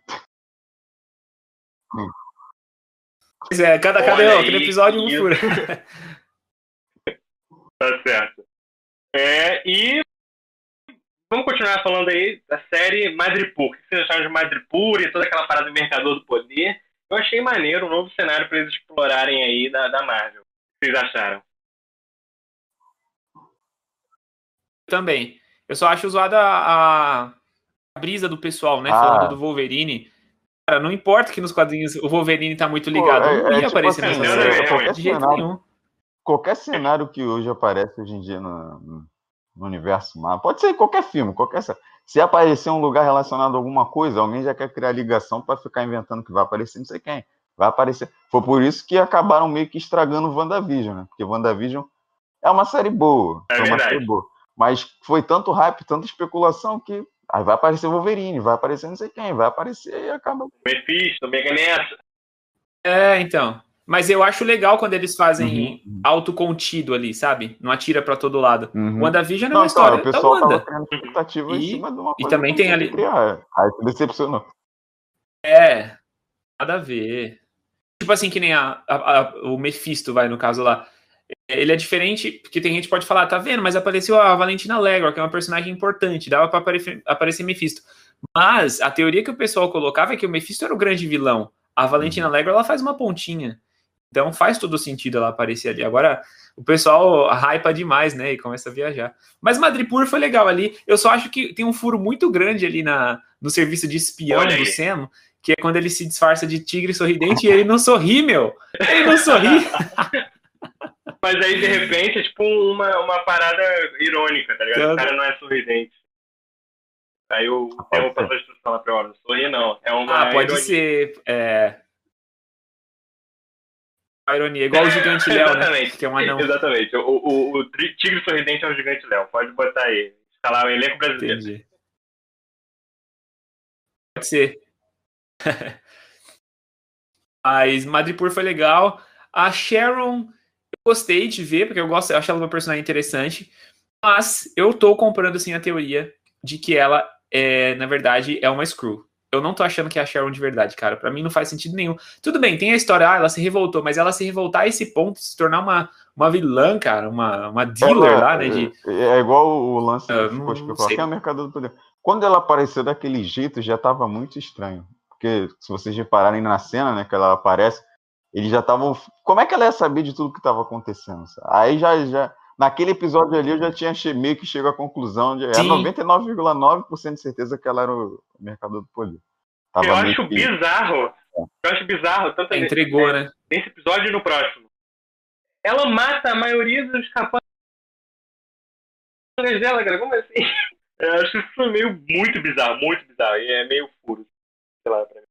C: Pois é, cada, cada,
A: Olha
C: ó, cada
A: aí,
C: episódio um fura.
A: Tá certo. É, e vamos continuar falando aí da série Madripoor. O que vocês acharam de Madripoor e toda aquela parada do Mercador do Poder? Eu achei maneiro um novo cenário para eles explorarem aí da, da Marvel. O que vocês acharam?
C: Também. Eu só acho zoada a, a brisa do pessoal, né?
B: Ah.
C: Falando do Wolverine. Cara, não importa que nos quadrinhos o Wolverine tá muito ligado.
B: é-
C: não
B: é
C: ia
B: tipo
C: aparecer
B: assim,
C: nessa
A: é,
C: série.
A: é,
B: qualquer
C: De jeito
B: cenário.
C: nenhum.
B: Qualquer cenário que hoje aparece hoje em dia no, no- universo Marvel, pode ser qualquer filme, qualquer se aparecer um lugar relacionado a alguma coisa, alguém já quer criar ligação para ficar inventando que vai aparecer não sei quem. Vai aparecer. Foi por isso que acabaram meio que estragando o WandaVision, né? Porque WandaVision é uma série boa.
A: É
B: foi uma
A: verdade.
B: série boa. Mas foi tanto hype, tanta especulação que aí vai aparecer Wolverine, vai aparecer não sei quem, vai aparecer e acaba.
A: Mephisto, Mega Nessa.
C: É, então. Mas eu acho legal quando eles fazem
B: Uhum.
C: autocontido ali, sabe? Não atira pra todo lado.
B: Uhum.
C: WandaVision é
B: Não,
C: uma história
B: cara, o
C: da
B: pessoal tava criando expectativa em
C: E-
B: cima de uma
C: e
B: coisa
C: também
B: que
C: tem ali-
B: criar. Aí se decepcionou.
C: É, nada a ver. Tipo assim, que nem a, a- a- o Mephisto, vai, no caso lá. Ele é diferente, porque tem gente que pode falar, tá vendo, mas apareceu a Valentina Legor, que é uma personagem importante, dava pra aparecer, aparecer Mephisto. Mas a teoria que o pessoal colocava é que o Mephisto era o grande vilão. A Valentina Legor, ela faz uma pontinha. Então faz todo sentido ela aparecer ali. Agora, o pessoal hypa demais, né, e começa a viajar. Mas Madripoor foi legal ali. Eu só acho que tem um furo muito grande ali na, no serviço de espião do. Sam, que é quando ele se disfarça de tigre sorridente e ele não sorri, meu. Ele não sorri.
A: Mas aí, de repente, é tipo uma, uma parada irônica, tá ligado? O cara não é sorridente. Aí o tem um passou a instrução lá pra hora, não sorri não. É uma
C: Ah, pode
A: ironia.
C: ser. É... A ironia, igual o gigante Léo, né?
A: Exatamente.
C: Que é um anão.
A: Exatamente. O, o, o tigre sorridente é o gigante Léo. Pode botar aí. Escalar o elenco brasileiro.
C: Entendi. Pode ser. Mas Madripoor foi legal. A Sharon, gostei de ver, porque eu gosto, eu acho ela uma personagem interessante. Mas eu tô comprando assim a teoria de que ela é, na verdade, é uma Screw. Eu não tô achando que é a Sharon de verdade, cara. Pra mim não faz sentido nenhum. Tudo bem, tem a história, ah, ela se revoltou, mas ela se revoltar a esse ponto, se tornar uma, uma vilã, cara, uma, uma dealer
B: Ela-
C: lá, né? De,
B: é, é igual o lance que especulado.
C: sei.
B: Quem é o mercado do poder? Quando ela apareceu daquele jeito, já estava muito estranho. Porque se vocês repararem na cena, né, que ela aparece, eles já estavam. Como é que ela ia saber de tudo que estava acontecendo? sabe? Aí já, já. Naquele episódio ali eu já tinha che- meio que chegado à conclusão de. É
C: Sim.
B: 99,9% de certeza que ela era o mercador do poder. Tava
A: Eu acho
B: que-
A: bizarro. Eu acho bizarro, tanto nesse-
C: entregou, né?
A: nesse episódio e no próximo. Ela mata a maioria dos capangas dela, cara. Como assim? Eu acho isso meio muito bizarro, muito bizarro. E é meio furo. Sei lá, pra mim.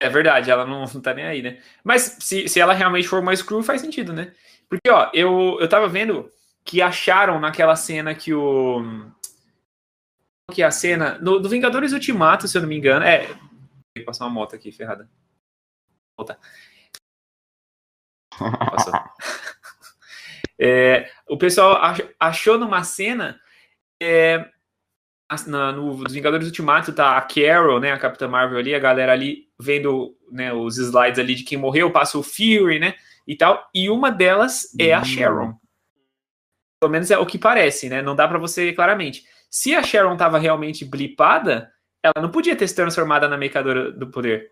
C: É verdade, ela não, não tá nem aí, né? Mas se, se ela realmente for uma Screw, faz sentido, né? Porque, ó, eu, eu tava vendo que acharam naquela cena que o. Que é a cena? No, do Vingadores Ultimato, se eu não me engano. É. Vou passar uma moto aqui, ferrada. Volta. Passou. É, o pessoal ach- achou numa cena. é, na- no dos Vingadores Ultimato tá a Carol, né, a Capitã Marvel ali, a galera ali vendo né, os slides ali de quem morreu, passa o Fury, né, e tal, e uma delas é a
B: Hum.
C: Sharon. Pelo menos é o que parece, né, não dá pra você ver claramente. Se a Sharon tava realmente blipada, ela não podia ter se transformado na Mercadora do Poder,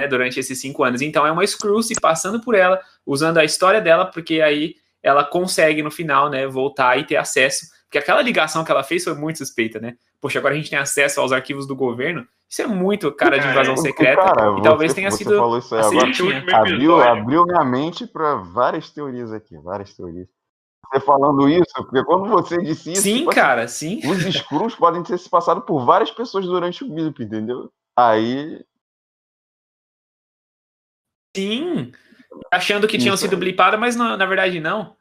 C: né, durante esses cinco anos. Então é uma Screw se passando por ela, usando a história dela, porque aí ela consegue no final, né, voltar e ter acesso. Porque aquela ligação que ela fez foi muito suspeita, né? Poxa, agora a gente tem acesso aos arquivos do governo. Isso é muito cara de invasão secreta. Cara, e talvez tenha
B: você
C: sido.
B: Falou isso aí agora, abriu, abriu minha mente para várias teorias aqui, várias teorias. Você falando isso, porque quando você disse isso.
C: Sim, tipo, assim, cara, sim.
B: Os Skrulls podem ter se passado por várias pessoas durante o blip, entendeu? Aí.
C: Sim. Achando que tinham isso. sido blipadas, mas não, na verdade não.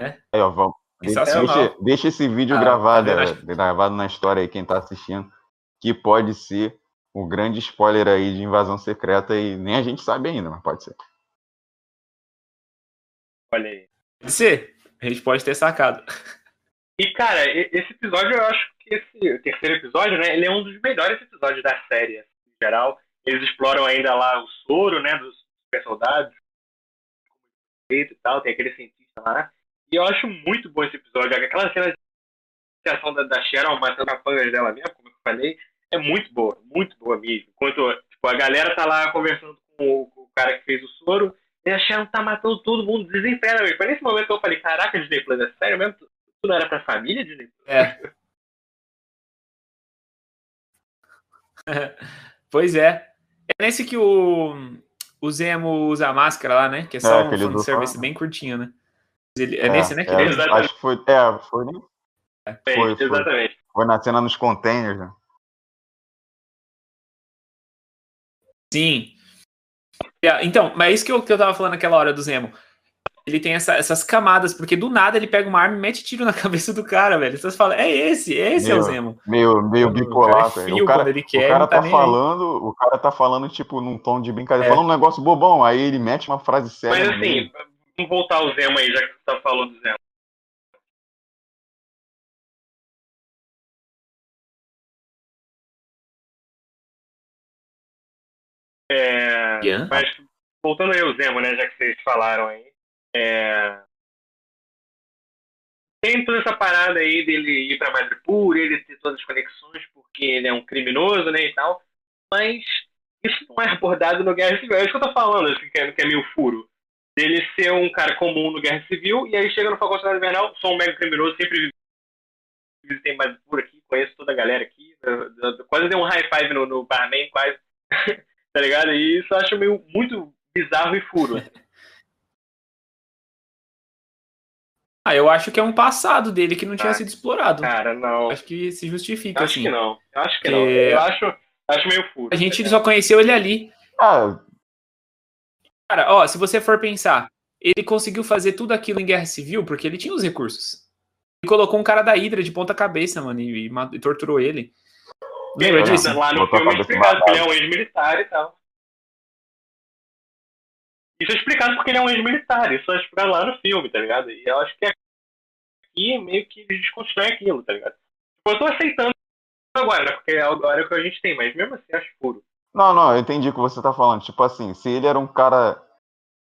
B: É, é ó, vamos. Deixa, deixa, esse vídeo ah, gravado, tá gravado na história aí, quem tá assistindo, que pode ser o grande spoiler aí de invasão secreta e nem a gente sabe ainda, mas pode ser.
A: Olha aí.
C: Pode ser. A gente pode ter sacado.
A: E, cara, esse episódio, eu acho que esse terceiro episódio, né, ele é um dos melhores episódios da série, assim, em geral. Eles exploram ainda lá o soro, né, dos super soldados, e tal, tem aquele cientista lá. E eu acho muito bom esse episódio. Aquela cena de ação da, da Sharon matando a panga dela mesmo, como eu falei, é muito boa, muito boa mesmo. Enquanto tipo, a galera tá lá conversando com o, com o cara que fez o soro, e a Sharon tá matando todo mundo desesperadamente. Foi nesse momento eu falei, caraca, Disney Plus, é sério mesmo? Tu não era pra família, Disney Plus?
C: É. pois é. É nesse que o, o Zemo usa a máscara lá, né? Que é só é, um service bem curtinho, né? Ele, é, é, nesse, né? Que
B: é, ele... Acho que foi. É, foi.
A: É, foi, foi, exatamente.
B: Foi na cena nos containers, né?
C: Sim. Então, mas é isso que eu, que eu tava falando naquela hora do Zemo. Ele tem essa, essas camadas, porque do nada ele pega uma arma e mete tiro na cabeça do cara, velho. Você fala, é esse, esse
B: meu,
C: é o Zemo.
B: Meio, meio bipolar, velho. O cara, ele quer, o cara tá, tá falando, o cara tá falando, tipo, num tom de brincadeira, é. falando um negócio bobão, aí ele mete uma frase séria.
A: Mas assim, vamos voltar ao Zemo aí, já que você tá falando do Zemo. É, yeah. Mas voltando aí ao Zemo, né, já que vocês falaram aí. É, tem toda essa parada aí dele ir pra Madripoor, ele ter todas as conexões porque ele é um criminoso, né, e tal. Mas isso não é abordado no Guerra Civil. É isso que eu tô falando, assim, que é, que é meio furo. Dele ser um cara comum no Guerra Civil, e aí chega no Falcão Soldado Invernal, sou um mega criminoso, sempre visitei Madripoor aqui, conheço toda a galera aqui. Quase dei um high five no, no barman, quase. tá ligado? E isso eu acho meio muito bizarro e furo.
C: Ah, eu acho que é um passado dele que não tinha ah, sido explorado.
A: Cara, não.
C: Acho que se justifica,
A: acho
C: assim.
A: Que não. Acho que não. Eu acho, acho meio furo.
C: A gente só conheceu ele ali. Ah. Cara, ó, se você for pensar, ele conseguiu fazer tudo aquilo em Guerra Civil porque ele tinha os recursos. Ele colocou um cara da Hydra de ponta cabeça, mano, e, e torturou ele.
A: Lembra disso? Lá no filme é explicado que ele é um ex-militar e tal. Isso é explicado porque ele é um ex-militar, isso é explicado lá no filme, tá ligado? E eu acho que aqui meio que eles desconstrói aquilo, tá ligado? Tipo, eu tô aceitando agora, porque é agora o que a gente tem, mas mesmo assim acho puro.
B: Não, não, eu entendi o que você tá falando. Tipo assim, se ele era um cara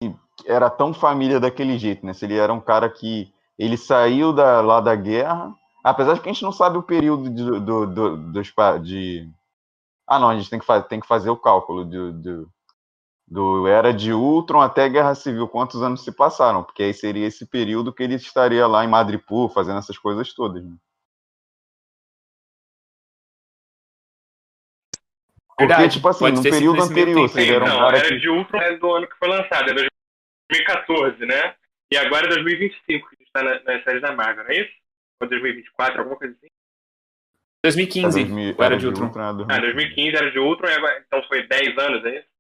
B: que era tão família daquele jeito, né? Se ele era um cara que ele saiu da, lá da guerra Apesar de que a gente não sabe o período de, do, do, dos, de. Ah, não, a gente tem que, tem que fazer o cálculo do, do, do Era de Ultron até Guerra Civil, quantos anos se passaram, porque aí seria esse período que ele estaria lá em Madripoor fazendo essas coisas todas. Né? Porque, Verdade, tipo assim, no período anterior,
A: você era um não, cara. Era que... de Ultron é do ano que foi lançado, é 2014, né? E agora é 2025 que a gente tá nas séries da Marvel, não é isso? Ou 2024, alguma coisa assim?
C: 2015, é 2000, era, era de Ultron. Ultron
A: ah, 2015 era de Ultron, agora, então foi 10 anos, é isso?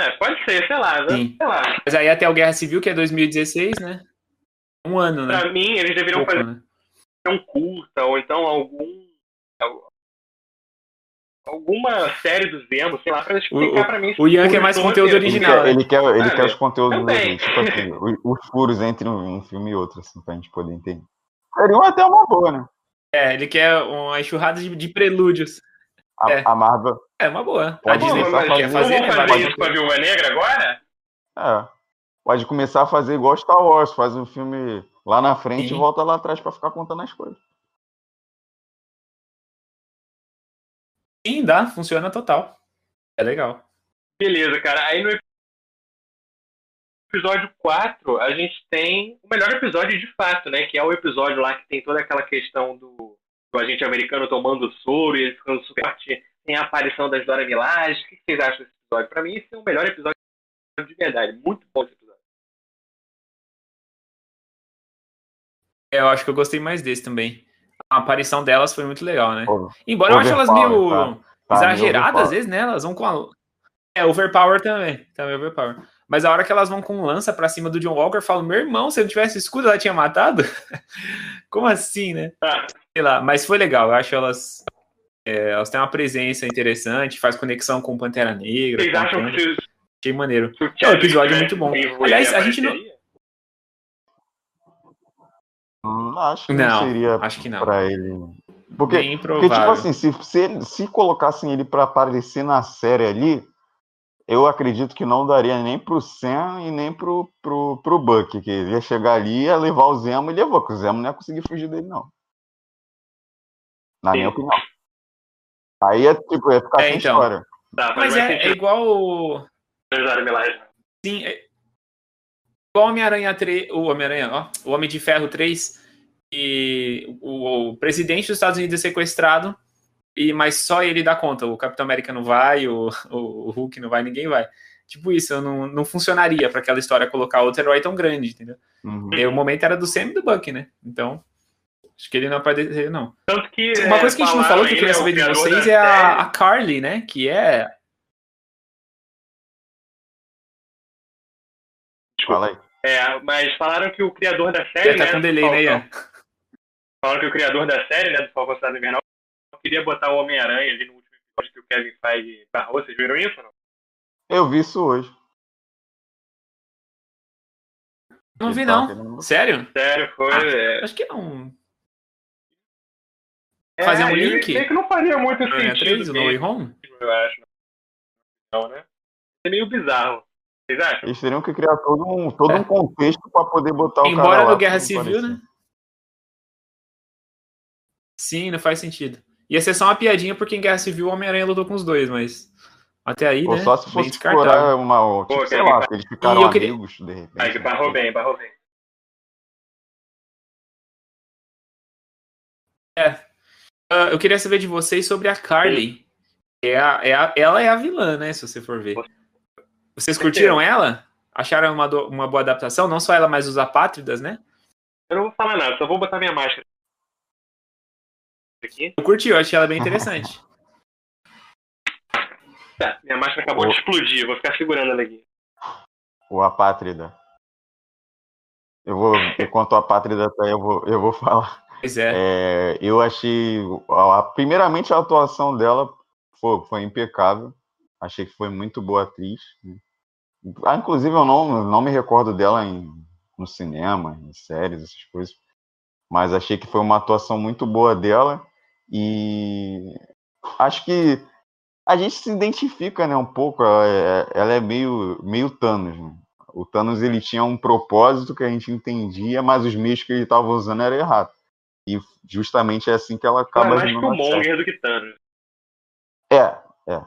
A: É, pode ser, sei lá, né? sei lá.
C: Mas aí até o Guerra Civil, que é 2016, né? Um ano, né?
A: Pra mim, eles deveriam Pouco, fazer né? um curta, ou então algum. Alguma série do Zemo, sei lá, pra explicar o, pra mim.
C: O Ian quer mais conteúdo original.
B: Ele quer, ele quer, ele quer os conteúdos, tipo assim, os furos entre um filme e outro, assim, pra gente poder entender. Seria até uma boa, né?
C: É, ele quer uma enxurrada de, de prelúdios.
B: A,
C: é.
B: a Marvel.
C: É uma boa.
B: Pode a Disney
A: fazer, quer fazer, né? fazer isso com a Viúva Negra agora?
B: É. Pode começar a fazer igual Star Wars, faz um filme lá na frente Sim. e volta lá atrás para ficar contando as coisas.
C: Sim, dá, funciona total. É legal.
A: Beleza, cara. Aí no episódio 4, a gente tem o melhor episódio de fato, né? Que é o episódio lá que tem toda aquela questão do, do agente americano tomando soro e ele ficando super forte. Tem a aparição das Dora Milaje. O que vocês acham desse episódio? Pra mim, esse é o melhor episódio de verdade. Muito bom esse episódio.
C: É, eu acho que eu gostei mais desse também. A aparição delas foi muito legal, né? Embora eu ache elas meio tá, tá exageradas, às vezes, né? Elas vão com a. É, overpower também. Também overpower. Mas a hora que elas vão com lança pra cima do John Walker, eu falo, meu irmão, se eu não tivesse escudo, ela tinha matado? Como assim, né? Sei lá, mas foi legal. Eu acho elas. É, elas têm uma presença interessante, faz conexão com Pantera Negra.
A: Vocês acham que
C: Achei maneiro. É, o episódio é muito bom. Aliás, a gente não.
B: Hum, acho que não, não seria
C: acho que não.
B: pra ele. Porque, porque tipo assim, se, se, se colocassem ele para aparecer na série ali, eu acredito que não daria nem pro Sam e nem pro, pro, pro Buck, que ele ia chegar ali, ia levar o Zemo e levou, porque o Zemo não ia conseguir fugir dele, não. Na Sim. minha opinião. Aí é tipo, ia ficar é, sem então. história.
C: Tá, mas é, é, igual o. Sim, é... igual Homem-Aranha 3, o Homem-Aranha, ó, o Homem de Ferro 3, e o, o presidente dos Estados Unidos é sequestrado e mas só ele dá conta. O Capitão América não vai, o, o, Hulk não vai, ninguém vai. Tipo isso, não, não funcionaria para aquela história colocar outro herói tão grande, entendeu? Uhum. E o momento era do Sam e do Buck, né? Então, acho que ele não apareceria, não.
A: Tanto que,
C: Uma coisa que a gente não falou que eu queria saber de vocês é a, a Carly, né? Que é.
B: Fala aí.
A: É, mas falaram que o criador da série.
C: Tá né, com delay, né, Ian?
A: Falaram que o criador da série, né, do Falcão Cidade Invernal, queria botar o Homem-Aranha ali no último episódio que o Kevin Feige barrou. Vocês viram isso ou não?
B: Eu vi isso hoje.
C: Não vi, não. Sério?
A: Sério, foi. Ah,
C: é... Acho que não. É, Fazer um link?
A: Sei que não faria muito
C: não,
A: sentido. 3,
C: no Way Home?
A: Eu acho. Não, né? É meio bizarro. Vocês acham?
B: Eles teriam que criar todo um, todo é. um contexto para poder botar o
C: Embora
B: cara
C: no Guerra Civil, né? Sim, não faz sentido. Ia ser só uma piadinha porque em Guerra Civil o Homem-Aranha lutou com os dois, mas até aí,
B: Ou
C: né?
B: só se fosse explorar uma. Tipo, Pô, sei lá, eles ficaram queria... amigos de repente.
A: Aí, barrou bem, barrou bem.
C: É. Uh, eu queria saber de vocês sobre a Carly. É a, é a, ela é a vilã, né? Se você for ver. Vocês curtiram ela? Acharam uma, do, uma boa adaptação? Não só ela, mas os apátridas, né?
A: Eu não vou falar nada, só vou botar minha máscara
C: aqui. Eu curti, eu achei ela bem interessante.
A: Tá, minha máscara acabou o... de explodir, vou ficar segurando ela aqui.
B: O Apátrida. Eu vou, enquanto a Apátrida tá aí, eu vou, eu vou falar.
C: Pois é.
B: é eu achei, a, primeiramente a atuação dela foi, foi impecável. Achei que foi muito boa atriz. Ah, inclusive, eu não, não me recordo dela em, no cinema, em séries, essas coisas. Mas achei que foi uma atuação muito boa dela. E acho que a gente se identifica, né, um pouco. Ela é, ela é meio, meio Thanos. Né? O Thanos ele tinha um propósito que a gente entendia, mas os meios que ele estava usando eram errados. E justamente é assim que ela acaba. É
A: mais que o Monger do que Thanos.
B: É, é.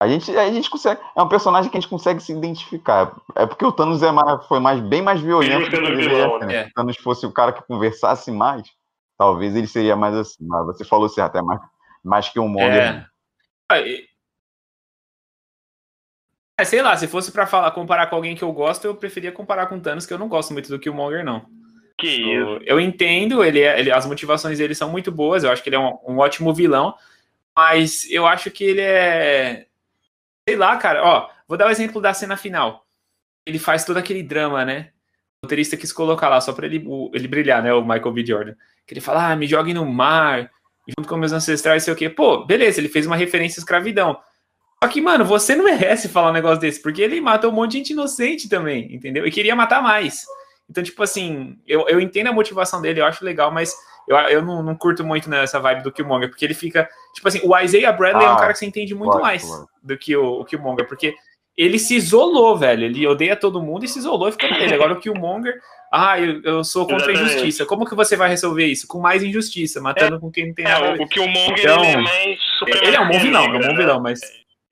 B: A gente, a gente consegue. É um personagem que a gente consegue se identificar. É porque o Thanos é mais, foi mais, bem mais violento. Que vilão, né? né? Se o Thanos fosse o cara que conversasse mais, Talvez ele seria mais assim, mas você falou certo, é mais, mais que um Monger.
C: É. é, sei lá, se fosse para falar, comparar com alguém que eu gosto, eu preferia comparar com Thanos, que eu não gosto muito do que o Monger, não.
A: Que isso? Eu,
C: entendo, ele, é, ele, as motivações dele são muito boas, eu acho que ele é um, um ótimo vilão, mas eu acho que ele é. Sei lá, cara, ó, vou dar o um exemplo da cena final. Ele faz todo aquele drama, né? O roteirista quis colocar lá só pra ele, ele brilhar, né? O Michael B. Jordan. Que ele fala, ah, me jogue no mar, junto com meus ancestrais, sei o quê. Pô, beleza, ele fez uma referência à escravidão. Só que, mano, você não merece falar um negócio desse, porque ele matou um monte de gente inocente também, entendeu? E queria matar mais. Então, tipo assim, eu, eu entendo a motivação dele, eu acho legal, mas eu, eu não, não curto muito nessa vibe do Killmonger, porque ele fica. Tipo assim, o Isaiah Bradley ah, é um ah, cara que você entende muito pode, mais pode. do que o, o Killmonger, porque ele se isolou, velho. Ele odeia todo mundo e se isolou e ficou nele. Agora o Killmonger, ah, eu, eu sou contra a injustiça. Como que você vai resolver isso? Com mais injustiça, matando é, com quem não tem
A: nada. É, o Killmonger
C: então,
A: ele é mais
C: Ele é um bom vilão, é um bom vilão, mas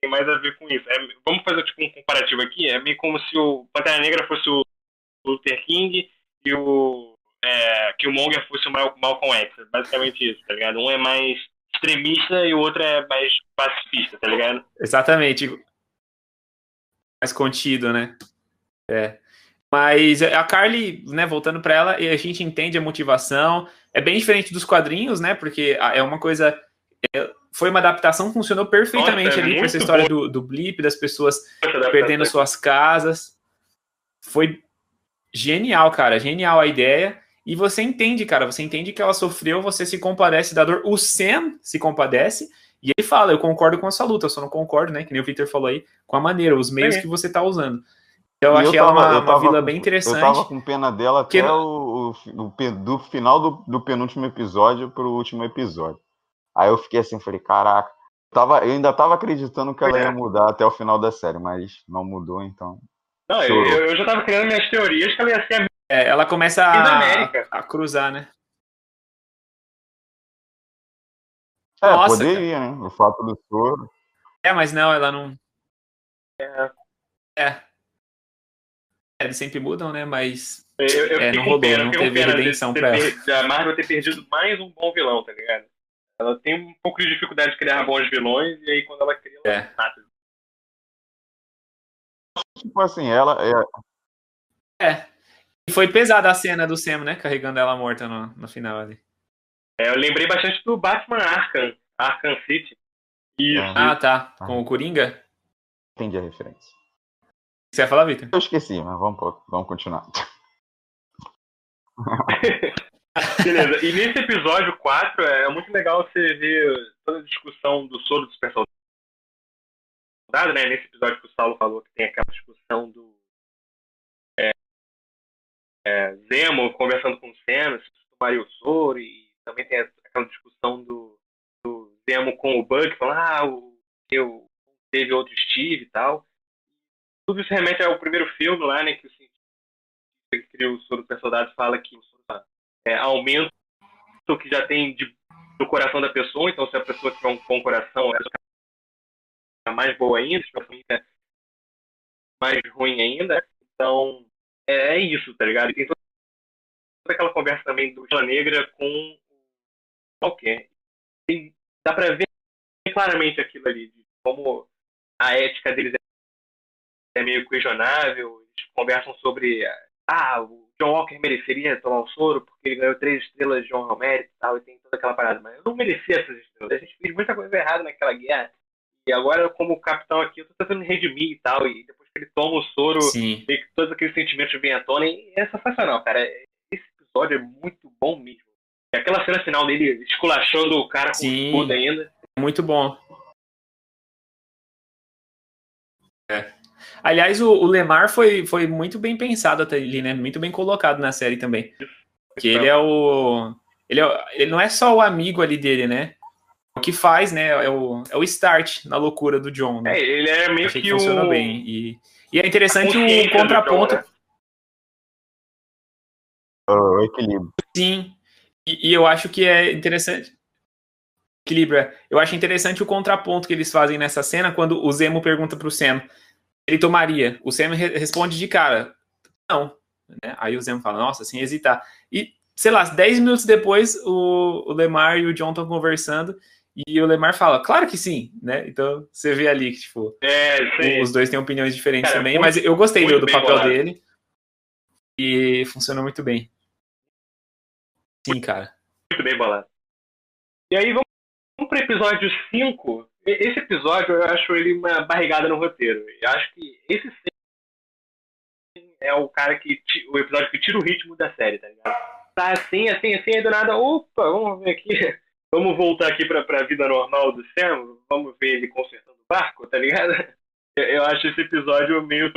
A: tem mais a ver com isso. É, vamos fazer tipo, um comparativo aqui. É meio como se o Pantera Negra fosse o Luther King e o é, Killmonger fosse o Malcolm X. Basicamente isso, tá ligado? Um é mais extremista e o outro é mais pacifista, tá ligado?
C: Exatamente. Mais contido, né? É. Mas a Carly, né, voltando para ela, a gente entende a motivação. É bem diferente dos quadrinhos, né? Porque é uma coisa. É, foi uma adaptação, funcionou perfeitamente Nossa, é ali com essa história do, do blip, das pessoas perdendo suas casas. Foi genial, cara. Genial a ideia. E você entende, cara, você entende que ela sofreu, você se compadece da dor. O Sam se compadece e ele fala: Eu concordo com essa luta, eu só não concordo, né? Que nem o Peter falou aí, com a maneira, os meios é. que você tá usando. Então, eu achei ela uma, uma vila bem interessante. Eu
B: tava com pena dela até o, o, do final do, do penúltimo episódio pro último episódio. Aí eu fiquei assim, falei, caraca. Tava, eu ainda tava acreditando que ela ia é. mudar até o final da série, mas não mudou, então.
A: Não, eu, eu, já tava criando minhas teorias que ela ia ser a
C: é, ela começa a, a, cruzar, né?
B: É, Nossa, poderia, cara. né? O fato do soro.
C: É, mas não, ela não. É. É. Eles sempre mudam, né? Mas.
A: Eu, eu é, não rolou, pena, não teve redenção pra ela. A Marvel ter perdido mais um bom vilão, tá ligado? Ela tem um pouco de dificuldade de criar bons vilões, e aí quando ela cria, ela é. mata.
B: Tipo assim, ela.
C: É. é. E foi pesada a cena do Sam, né? Carregando ela morta no, no final ali.
A: É, eu lembrei bastante do Batman Arkham, Arkham City.
C: Isso. Ah, tá. Com o Coringa?
B: Entendi a referência.
C: Você ia falar, Victor?
B: Eu esqueci, mas vamos, vamos continuar.
A: Beleza. E nesse episódio 4, é muito legal você ver toda a discussão do soro dos super né? Nesse episódio que o Saulo falou que tem aquela discussão do é, Zemo conversando com o Senna, se tomaria o soro, e também tem aquela discussão do, do Zemo com o Buck, falando, ah, eu teve outro Steve e tal. Tudo isso remete ao primeiro filme lá, né, que o cientista que criou o soro do soldado fala que o soro é, aumenta o que já tem de, do coração da pessoa, então se a pessoa tiver um bom coração, ela fica mais boa ainda, se fica mais ruim ainda. Então, é, é isso, tá ligado? E tem toda aquela conversa também do Vila Negra com qualquer. Tem, dá pra ver claramente aquilo ali, de como a ética deles é meio questionável, eles conversam sobre ah, o John Walker mereceria tomar o soro porque ele ganhou três estrelas de ao mérito e tal, e tem toda aquela parada, mas eu não merecia essas estrelas. A gente fez muita coisa errada naquela guerra. E agora, como capitão aqui, eu tô tentando me redimir e tal, e depois ele toma o soro Sim. e todos aqueles sentimentos vêm à tona. E é sensacional, cara. Esse episódio é muito bom mesmo. E aquela cena final dele esculachando o cara com o escudo ainda.
C: Muito bom. É. Aliás, o, o, Lemar foi, foi muito bem pensado até ali, né? Muito bem colocado na série também. Porque ele é o. Ele, é, ele não é só o amigo ali dele, né? O que faz, né? É o, é o start na loucura do John, né?
A: É, ele é meio Achei que, que
C: funciona
A: o...
C: bem. E, e é interessante o contraponto. John,
B: né? O equilíbrio.
C: Sim. E, e, eu acho que é interessante. Equilíbrio. É. Eu acho interessante o contraponto que eles fazem nessa cena quando o Zemo pergunta pro Sam ele tomaria. O Sam re responde de cara, não. Né? Aí o Zemo fala, nossa, sem hesitar. E, sei lá, 10 minutos depois, o, o Lemar e o John estão conversando e o Lemar fala, claro que sim, né? Então você vê ali que, tipo,
A: é,
C: os dois têm opiniões diferentes Cara, também, muito, mas eu gostei do, do papel bolado. dele e funcionou muito bem. Sim, cara.
A: Muito bem bolado. E aí vamos, vamos para o episódio 5. Esse episódio eu acho ele uma barrigada no roteiro. Eu acho que esse é o cara que. o episódio que tira o ritmo da série, tá ligado? Tá assim, assim, assim, aí do nada, opa, vamos ver aqui Vamos voltar aqui pra, pra vida normal do Sam, vamos ver ele consertando o barco, tá ligado? Eu acho esse episódio meio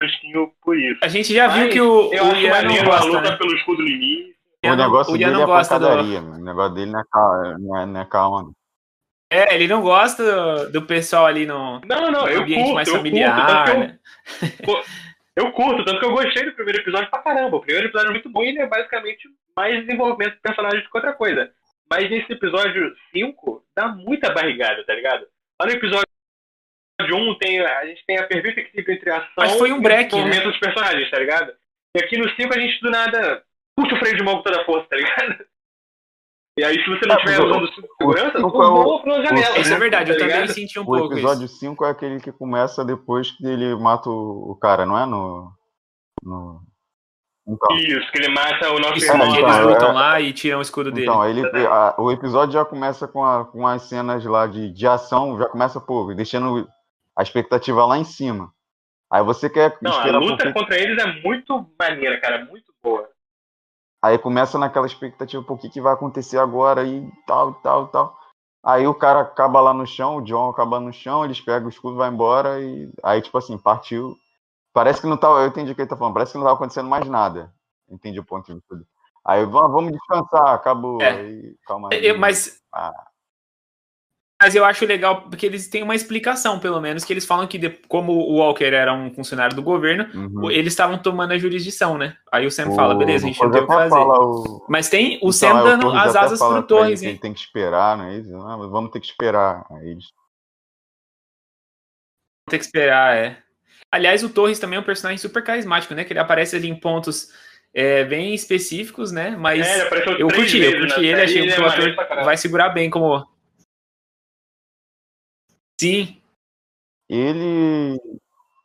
A: tosquinho por isso.
C: A gente já Mas viu que o,
A: eu
C: o
A: acho
C: Ian não gosta,
A: a luta
C: né?
A: pelo escudo limite.
B: O, o negócio o dele não é gosta pancadaria, do... o negócio dele não é, calma, não é, não é calma.
C: É, ele não gosta do, pessoal ali no,
A: não, não,
C: no ambiente
A: curto,
C: mais familiar,
A: eu
C: né?
A: Eu curto, tanto que eu gostei do primeiro episódio pra caramba. O primeiro episódio é muito bom e ele é basicamente mais desenvolvimento do personagem do que outra coisa. Mas nesse episódio 5, dá muita barrigada, tá ligado? Lá no episódio episódio 1 tem, a gente tem a perfeita equipe entre ação
C: Mas foi um
A: e
C: break,
A: o
C: né?
A: momento dos personagens, tá ligado? E aqui no 5 a gente do nada puxa o freio de mão com toda a força, tá ligado? E aí, se você não
B: Ah,
A: estiver
B: o-
A: usando o segurança,
B: o
A: tu
B: o-
A: voa pela janela.
C: Isso é verdade, eu
A: tá
C: também
A: ligado?
C: senti um
B: O
C: pouco
B: episódio
C: isso.
B: 5 é aquele que começa depois que ele mata o, o cara, não é? No. no... Então,
A: Isso, que ele mata o nosso
C: Isso,
A: irmão.
B: então,
C: eles
B: é-
C: lutam lá e tiram o escudo dele.
B: então ele, a- o episódio já começa com, a- com as cenas lá de, de ação, já começa, pô, deixando a expectativa lá em cima. Aí você quer
A: Não, a
B: esperar
A: luta
B: pouquinho,
A: contra eles é muito maneira, cara, muito boa.
B: aí começa naquela expectativa, pô, o que, que vai acontecer agora e tal, tal, tal. Aí o cara acaba lá no chão, o John acaba no chão, eles pegam o escudo, vai embora e aí, tipo assim, partiu. Parece que não tava, eu entendi o que ele tá falando, parece que não tava acontecendo mais nada. Entendi o ponto de vista. Aí vamos, descansar, acabou.
C: É.
B: Aí, calma aí.
C: Eu- mas,
B: Ah.
C: mas eu acho legal porque eles têm uma explicação, pelo menos, que eles falam que de- como o Walker era um funcionário do governo,
B: Uhum.
C: eles estavam tomando a jurisdição, né? Aí o Sam fala,
B: O-
C: beleza, a gente não tem o que fazer.
B: fala o-
C: Mas tem o
B: Então,
C: Sam
B: é,
C: dando as asas
B: fala
C: pro Torres, hein?
B: Tem que esperar, não é isso? Ah, vamos ter que esperar. Aí eles-
C: Tem que esperar, é. Aliás, o Torres também é um personagem super carismático, né? Que ele aparece ali em pontos é, bem específicos, né? Mas
A: É,
C: eu curti, eu curti ele, achei que
A: é
C: o ator vai segurar bem como. Sim,
B: Ele.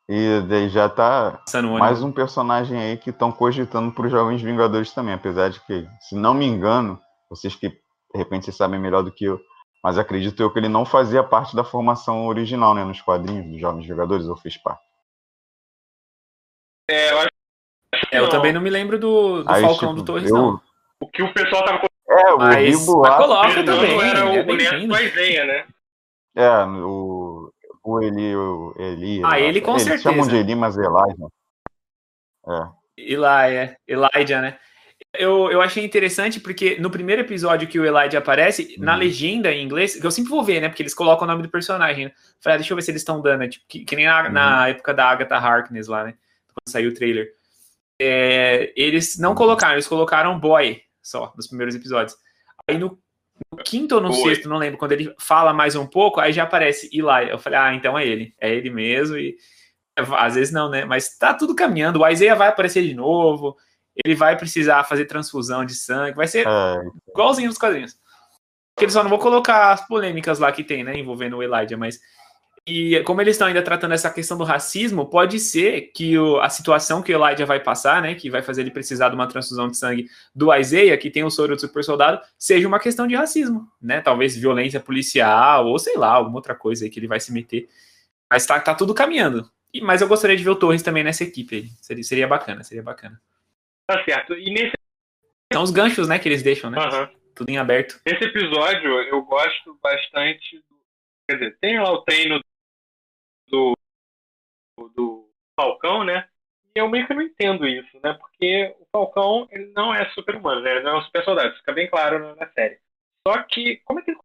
B: E daí já tá mais um personagem aí que estão cogitando para os Jovens Vingadores também, apesar de que, se não me engano, vocês que de repente vocês sabem melhor do que eu, mas acredito eu que ele não fazia parte da formação original, né, nos quadrinhos dos Jovens Vingadores, ou fez parte.
A: É, eu acho que
C: É, eu também não me lembro do, do
B: Aí,
C: Falcão
B: tipo,
C: do Torres,
B: eu-
C: não.
A: O que o pessoal tava
B: É, o
C: Mas,
B: Rio
C: mas coloca também,
A: era o,
C: é
A: neto do Isaiah, né?
B: é, o, o Eli, o Eli.
C: Ah, ele com
B: eles
C: certeza.
B: chamam de Eli, mas é Elijah. É.
C: Elijah, Elijah, né? Eu, eu achei interessante porque no primeiro episódio que o Elijah aparece, na
B: Uhum.
C: legenda em inglês, que eu sempre vou ver, né? Porque eles colocam o nome do personagem, né? Falei, ah, deixa eu ver se eles estão dando, né? tipo, que, que nem na,
B: Uhum.
C: na época da Agatha Harkness lá, né? Quando saiu o trailer. É, eles não colocaram, eles colocaram boy só nos primeiros episódios. Aí no, no quinto ou no
A: Boy.
C: sexto, não lembro, quando ele fala mais um pouco, aí já aparece Eli. Eu falei, ah, então é ele. É ele mesmo e às vezes não, né? Mas tá tudo caminhando. O Isaiah vai aparecer de novo. Ele vai precisar fazer transfusão de sangue. Vai ser
B: É,
C: igualzinho nos quadrinhos. Porque eles só não vão colocar as polêmicas lá que tem, né? Envolvendo o Elijah, mas. E como eles estão ainda tratando essa questão do racismo, pode ser que o- a situação que o Elijah vai passar, né? Que vai fazer ele precisar de uma transfusão de sangue do Isaiah, que tem o soro do super soldado, seja uma questão de racismo, né? Talvez violência policial, ou sei lá, alguma outra coisa aí que ele vai se meter. Mas tá, tá tudo caminhando. E, mas eu gostaria de ver o Torres também nessa equipe aí. Seria, seria bacana, seria bacana.
A: Tá certo. E nesse,
C: São os ganchos, né, que eles deixam, né?
A: aham.
C: Tudo em aberto.
A: nesse episódio, eu gosto bastante. Do, quer dizer, tem lá o treino do Falcão, né? E eu meio que não entendo isso, né? Porque o Falcão, ele não é super-humano, né? Ele não é um super soldado. Isso fica bem claro na, na série. Só que, como é que ele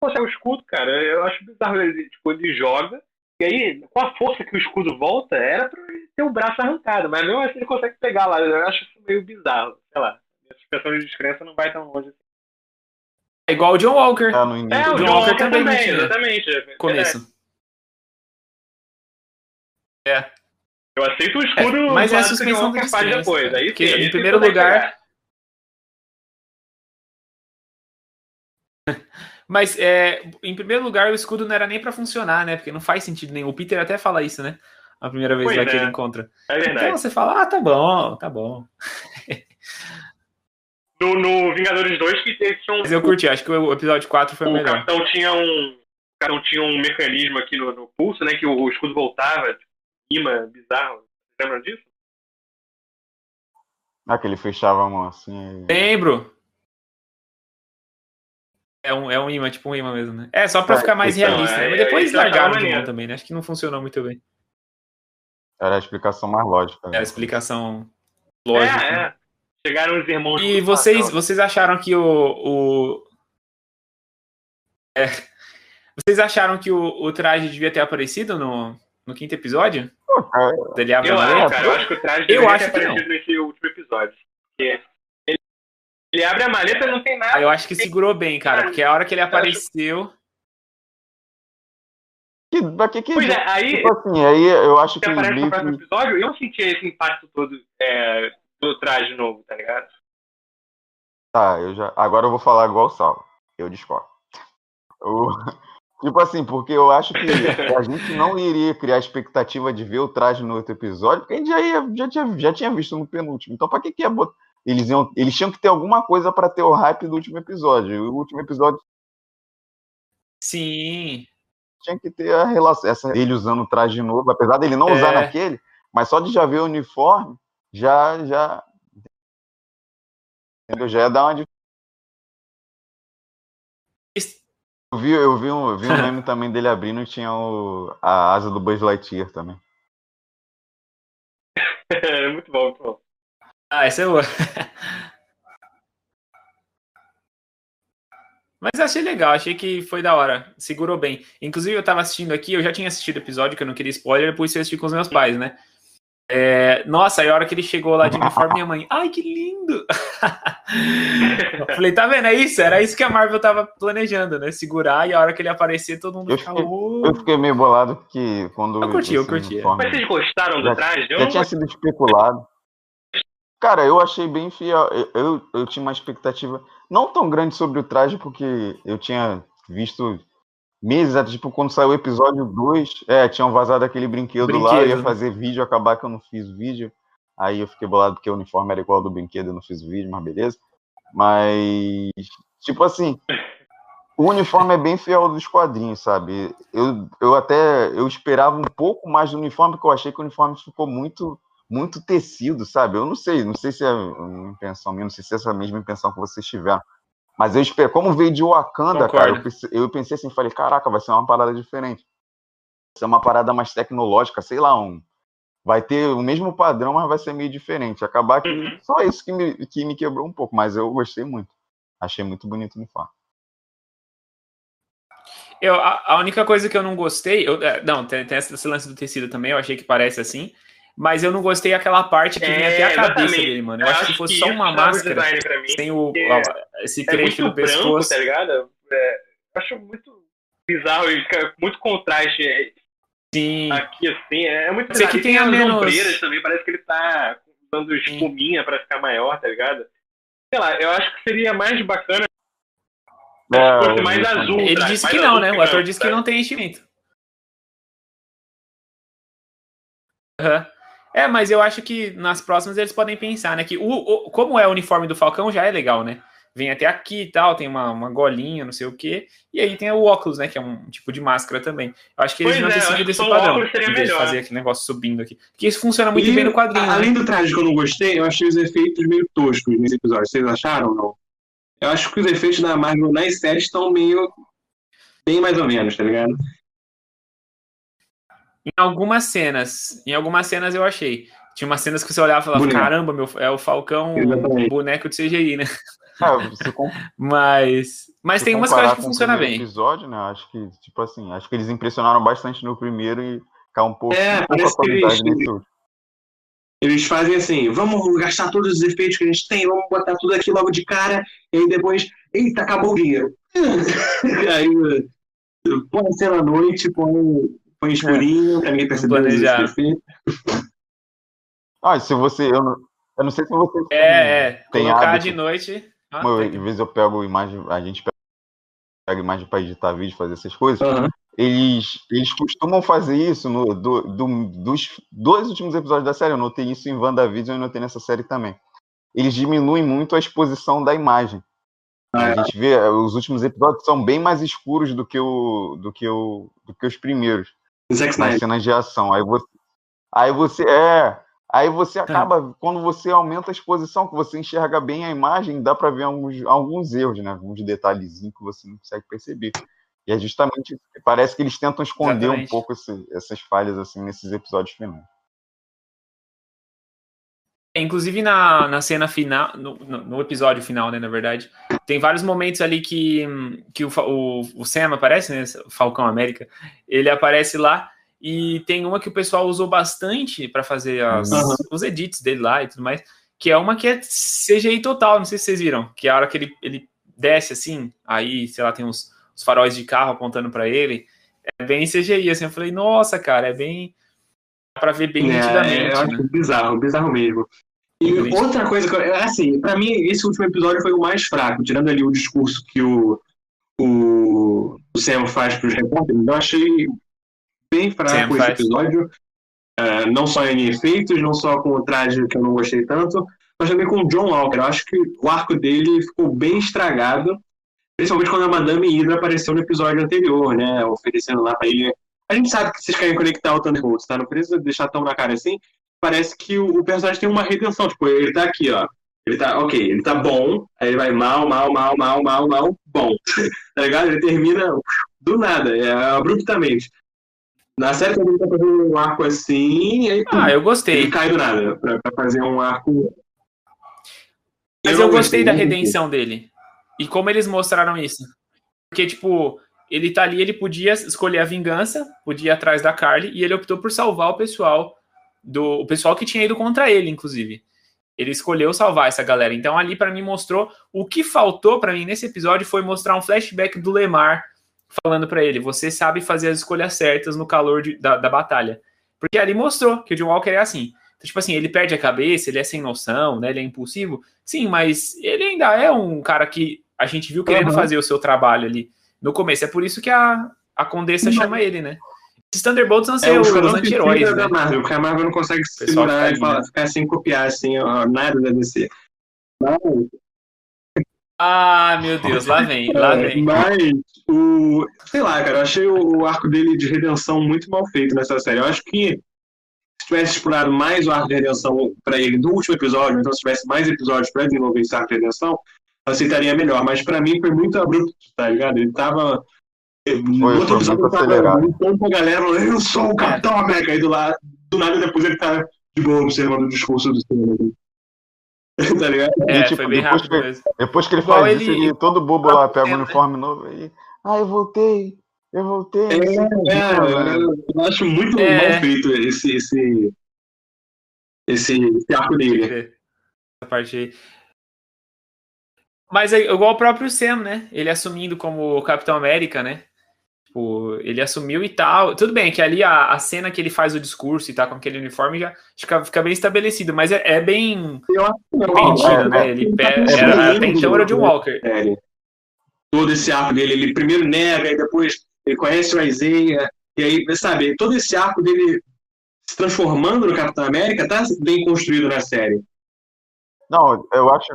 A: consegue o escudo, cara? Eu acho bizarro. Ele, tipo, ele joga. E aí, com a força que o escudo volta, era pra ele ter o braço arrancado. Mas mesmo assim ele consegue pegar lá. Eu acho isso meio bizarro. Sei lá. Minha suspensão de descrença não vai tão longe assim.
C: É igual o John Walker.
B: é, no início.
A: É, o
C: John
A: John
C: Walker
A: Walker
C: também
A: também,
C: não tinha.
A: É. Eu aceito o escudo
C: É, mas é a
A: que o
C: suspensão de
A: Walker faz depois. Aí,
C: Porque,
A: sim,
C: em primeiro lugar. Mas, é, em primeiro lugar, o escudo não era nem pra funcionar, né? Porque não faz sentido nenhum. O Peter até fala isso, né? A primeira vez
A: Pois
C: lá que
A: é.
C: ele encontra.
A: É verdade.
C: Então você fala, ah, tá bom, tá bom.
A: No, no Vingadores 2 que eles tinham.
C: Mas eu curti, acho que o episódio 4 foi o
A: o
C: melhor.
A: capitão tinha um. O capitão tinha um mecanismo aqui no, no pulso, né? Que o, o escudo voltava, tipo, imã bizarro. Você lembra disso?
B: Ah, que ele fechava a mão assim.
C: Lembro. É um, é um imã, tipo um imã mesmo, né? É, só pra
B: É,
C: ficar mais
A: então,
C: realista, né?
A: é,
C: Mas depois
A: eu achava
C: largaram de mão também, né? Acho que não funcionou muito bem.
B: Era a explicação mais lógica.
C: É
B: né?
C: a explicação lógica. né?
A: É, é. Chegaram os irmãos.
C: E vocês, vocês acharam que o. o... É. Vocês acharam que o, o traje devia ter aparecido no, no quinto episódio?
B: Cara,
C: Ele abre
A: Eu
C: a
A: acho,
C: maleta?
A: cara, eu acho que o traje
C: Eu
A: deveria
C: acho
A: ter
C: que não.
A: aparecido nesse último episódio. Ele, ele abre a maleta e não tem
C: Ah,
A: nada.
C: eu acho que segurou bem, cara, porque a hora que ele apareceu.
B: Que, pra que que
A: Pois é, aí
B: Tipo assim, aí eu acho
A: que aparece no próximo episódio, eu senti esse impacto todo é, do traje novo, tá ligado?
B: Tá, eu já. Agora eu vou falar igual o Sal. Eu discordo. O- Tipo assim, porque eu acho que a gente não iria criar expectativa de ver o traje no outro episódio, porque a gente já, ia, já, tinha, já tinha visto no penúltimo. Então, pra que, que ia botar. Eles, iam, eles tinham que ter alguma coisa pra ter o hype do último episódio. O último episódio
C: Sim.
B: tinha que ter a relação. Essa, ele usando o traje novo, apesar dele não usar
C: É.
B: naquele, mas só de já ver o uniforme, já. já entendeu? Já ia dar uma. Eu vi, eu vi um, eu vi um meme também dele abrindo e tinha o, a asa do Buzz Lightyear também.
A: muito bom, muito bom.
C: Ah, essa é boa. Mas achei legal, achei que foi da hora, segurou bem. Inclusive, eu tava assistindo aqui, eu já tinha assistido o episódio, que eu não queria spoiler, depois eu assisti com os meus pais, né? É, nossa, aí a hora que ele chegou lá de uniforme, minha mãe, ai, que lindo! Eu Falei, tá vendo? É isso, era isso que a Marvel tava planejando, né? Segurar e a hora que ele aparecer, todo mundo
B: Eu
C: fica.
B: fiquei-. Eu fiquei meio bolado porque quando.
C: Eu curti, eu curti.
B: uniforme
A: Mas vocês gostaram do
B: Já-
A: traje? Eu
B: Já
A: não
B: tinha sido especulado. Cara, eu achei bem fiel. Eu, eu, eu tinha uma expectativa não tão grande sobre o traje, porque eu tinha visto meses, até, tipo, quando saiu o episódio 2, é, tinham vazado aquele brinquedo, lá, eu
C: Brinquedo,
B: ia
C: né?
B: fazer vídeo, acabar que eu não fiz vídeo. Aí eu fiquei bolado porque o uniforme era igual ao do brinquedo, eu não fiz o vídeo, mas beleza. Mas, tipo assim, o uniforme é bem fiel ao dos quadrinhos, sabe? Eu, eu até eu esperava um pouco mais do uniforme, porque eu achei que o uniforme ficou muito muito tecido, sabe? Eu não sei, não sei se é uma intenção minha, não sei se é essa mesma intenção que vocês tiveram. Mas eu espero, como veio de Wakanda, cara, eu
C: Concordo.
B: pensei, eu pensei assim, falei, caraca, vai ser uma parada diferente. Vai ser uma parada mais tecnológica, sei lá, um. Vai ter o mesmo padrão, mas vai ser meio diferente. Acabar que
A: Uhum.
B: só isso que me, que me quebrou um pouco, mas eu gostei muito. Achei muito bonito o uniforme.
C: Eu, a, a única coisa que eu não gostei, eu- é, não, tem, tem esse lance do tecido também, eu achei que parece assim, mas eu não gostei aquela parte que vinha
A: É,
C: até a cabeça
A: exatamente.
C: dele, mano. Eu, acho que fosse só uma
A: o
C: máscara,
A: mim.
C: sem o, ó, esse
A: É
C: creche
A: muito
C: no
A: branco,
C: pescoço.
A: tá ligado? É, eu acho muito bizarro e fica muito contraste é,
C: Sim,
A: aqui assim. É muito bizarro.
C: que
A: tem
C: tenha
A: as
C: menos-
A: ombreiras também, parece que ele tá usando espuminha pra ficar maior, tá ligado? Sei lá, eu acho que seria mais bacana se
B: É,
A: fosse
B: eu
A: mais azul.
C: ele
A: tá?
C: disse que não, né? O
A: branco,
C: ator disse que
A: sabe?
C: não tem enchimento. Aham. É, mas eu acho que nas próximas eles podem pensar, né? Que o, o- como é o uniforme do Falcão já é legal, né? Vem até aqui e tal, tem uma, uma golinha, não sei o quê. E aí tem o óculos, né? Que é um tipo de máscara também. Eu acho que eles
A: Pois
C: não
A: é,
C: ter
A: eu acho
C: seguido
A: que
C: esse
A: só o
C: padrão. em vez de
A: melhor.
C: fazer aquele negócio subindo aqui. Porque isso funciona muito
D: E,
C: bem no quadrinho. né?
D: Além do traje que eu não gostei, eu achei os efeitos meio toscos nesse episódio. Vocês acharam ou não? Eu acho que os efeitos da Marvel nas séries estão meio. bem mais ou menos, tá ligado?
C: Em algumas cenas, em algumas cenas eu achei. Tinha umas cenas que você olhava e falava,
D: Boneco.
C: caramba, meu, é o Falcão
D: Exatamente.
C: boneco de CGI, né?
B: É, com-
C: Mas, mas
B: se
C: tem umas que eu
B: comparar
C: acho que
B: com o
C: funciona
B: primeiro
C: bem.
B: episódio, né? Acho que, tipo assim, acho que eles impressionaram bastante no primeiro e caiu um pouco,
D: É,
B: um pouco a
D: parece que
B: qualidade
D: eles-. Eles fazem assim, vamos gastar todos os efeitos que a gente tem, vamos botar tudo aqui logo de cara, e aí depois, eita, acabou o dinheiro. aí põe a cena à noite, põe escurinho, pra ninguém
C: Planejar.
D: efeitos.
B: Ah, se você. Eu não, eu não sei se você.
C: É, é.
B: Tem
C: Colocar
B: hábito.
C: de noite. Ah,
B: Como eu,
C: tem-
B: às vezes eu pego imagem, a gente pega imagem para editar vídeo, fazer essas coisas.
D: Aham.
B: Eles, eles costumam fazer isso no, do, do- dos dois últimos episódios da série. Eu notei isso em WandaVision e notei nessa série também. Eles diminuem muito a exposição da imagem.
D: Ah,
B: A gente vê, os últimos episódios são bem mais escuros do que, o, do que, o, do que os primeiros.
D: Zack Snyder.
B: cenas de ação. Aí você, aí você é, aí você acaba quando você aumenta a exposição, que você enxerga bem a imagem, dá para ver alguns, alguns erros, né? Alguns detalhezinhos que você não consegue perceber. E é justamente parece que eles tentam esconder um
C: Exatamente.
B: pouco esse- essas falhas assim nesses episódios finais.
C: Inclusive na, na cena final, no, no- no episódio final, né, na verdade, tem vários momentos ali que, que o, o, o Sam aparece, né, Falcão América, ele aparece lá e tem uma que o pessoal usou bastante para fazer as-
D: Uhum.
C: os edits dele lá e tudo mais, que é uma que é CGI total, não sei se vocês viram, que é a hora que ele, ele desce assim, aí, sei lá, tem uns, os faróis de carro apontando para ele, É bem CGI, assim. Eu falei, nossa, cara, é bem. Pra ver bem
A: É,
C: nitidamente.
A: eu acho
C: né?
A: bizarro, bizarro mesmo. E
C: Entendi.
A: outra coisa, que eu- assim, pra mim, esse último episódio foi o mais fraco, tirando ali o discurso que o, o, o Sam faz pros repórteres, eu achei bem
C: Sam
A: fraco esse
C: faz.
A: episódio. É, não só em efeitos, não só com o traje que eu não gostei tanto, mas também com o John Walker. Eu acho que o arco dele ficou bem estragado, principalmente quando a Madame Hydra apareceu no episódio anterior, né? Oferecendo lá pra ele. A gente sabe que vocês querem conectar o Thunderbolts, tá? Não precisa deixar tão na cara assim. Parece que o, o personagem tem uma redenção. Tipo, ele tá aqui, ó. Ele tá, ok, ele tá bom, aí ele vai mal, mal, mal, mal, mal, mal, bom. tá ligado? Ele termina do nada, é, abruptamente. Na série também tá fazendo um arco assim, e aí
C: Ah, eu
A: ele
C: gostei.
A: cai do nada pra, pra fazer um arco.
C: Mas
A: não
C: eu gostei da
A: não
C: redenção dele. E como eles mostraram isso. Porque, tipo, ele tá ali, ele podia escolher a vingança, podia ir atrás da Carly, e ele optou por salvar o pessoal, do o pessoal que tinha ido contra ele, inclusive. Ele escolheu salvar essa galera. Então, ali, pra mim, mostrou. O que faltou pra mim nesse episódio foi mostrar um flashback do Lemar falando pra ele: você sabe fazer as escolhas certas no calor de- da, da batalha. Porque ali mostrou que o John Walker é assim. Então, tipo assim, ele perde a cabeça, ele é sem noção, né? Ele é impulsivo. Sim, mas ele ainda é um cara que a gente viu querendo
A: Aham.
C: fazer o seu trabalho ali no começo. É por isso que a, a Condessa
A: Mas-
C: chama ele, né? Esses Thunderbolts vão ser
A: É,
C: os, anti-heróis,
A: da
C: né?
A: Marvel, porque a Marvel não consegue se segurar e
C: né?
A: ficar sem copiar assim, ó, nada da DC. Mas,
C: Ah, meu Deus, lá vem, lá
A: É,
C: vem.
A: Mas o. Sei lá, cara, eu achei o, o arco dele de redenção muito mal feito nessa série. Eu acho que se tivesse explorado mais o arco de redenção pra ele no último episódio, então se tivesse mais episódios pra desenvolver esse arco de redenção, aceitaria melhor. Mas pra mim foi muito abrupto, tá ligado? Ele tava. no
B: foi
A: outro episódio
B: muito
A: tava lutando com a galera, eu sou o Capitão América. Aí do, lado, do nada depois ele tá de boa observando o discurso do cinema. tá ligado?
C: É,
B: tipo,
C: foi bem
B: depois
C: rápido
B: que-
C: mesmo.
B: Depois que ele
C: Igual
B: faz
C: ele-
B: isso, ele todo bobo lá, pega o
C: né?
B: uniforme novo e. Ah, eu voltei! Eu voltei!
A: É,
B: o
A: é,
B: mano."
A: eu acho muito
C: É.
A: mal feito esse, esse, esse, esse arco dele.
C: Essa parte aí. Mas é igual o próprio Sam, né? Ele assumindo como Capitão América, né? Tipo, ele assumiu e tal. Tudo bem que ali a, a cena que ele faz o discurso e tá com aquele uniforme já fica, fica bem estabelecido, mas é, é bem
A: Eu acho que não,
C: repentino,
B: é,
C: né?
B: é,
C: Ele
A: tá
C: pe-
A: pensando
C: era, até então era
A: no-
C: Walker.
A: série. Todo esse arco dele, ele primeiro nega, e depois ele conhece o Isaiah, e aí, sabe, todo esse arco dele se transformando no Capitão América tá bem construído na série.
B: Não, eu acho.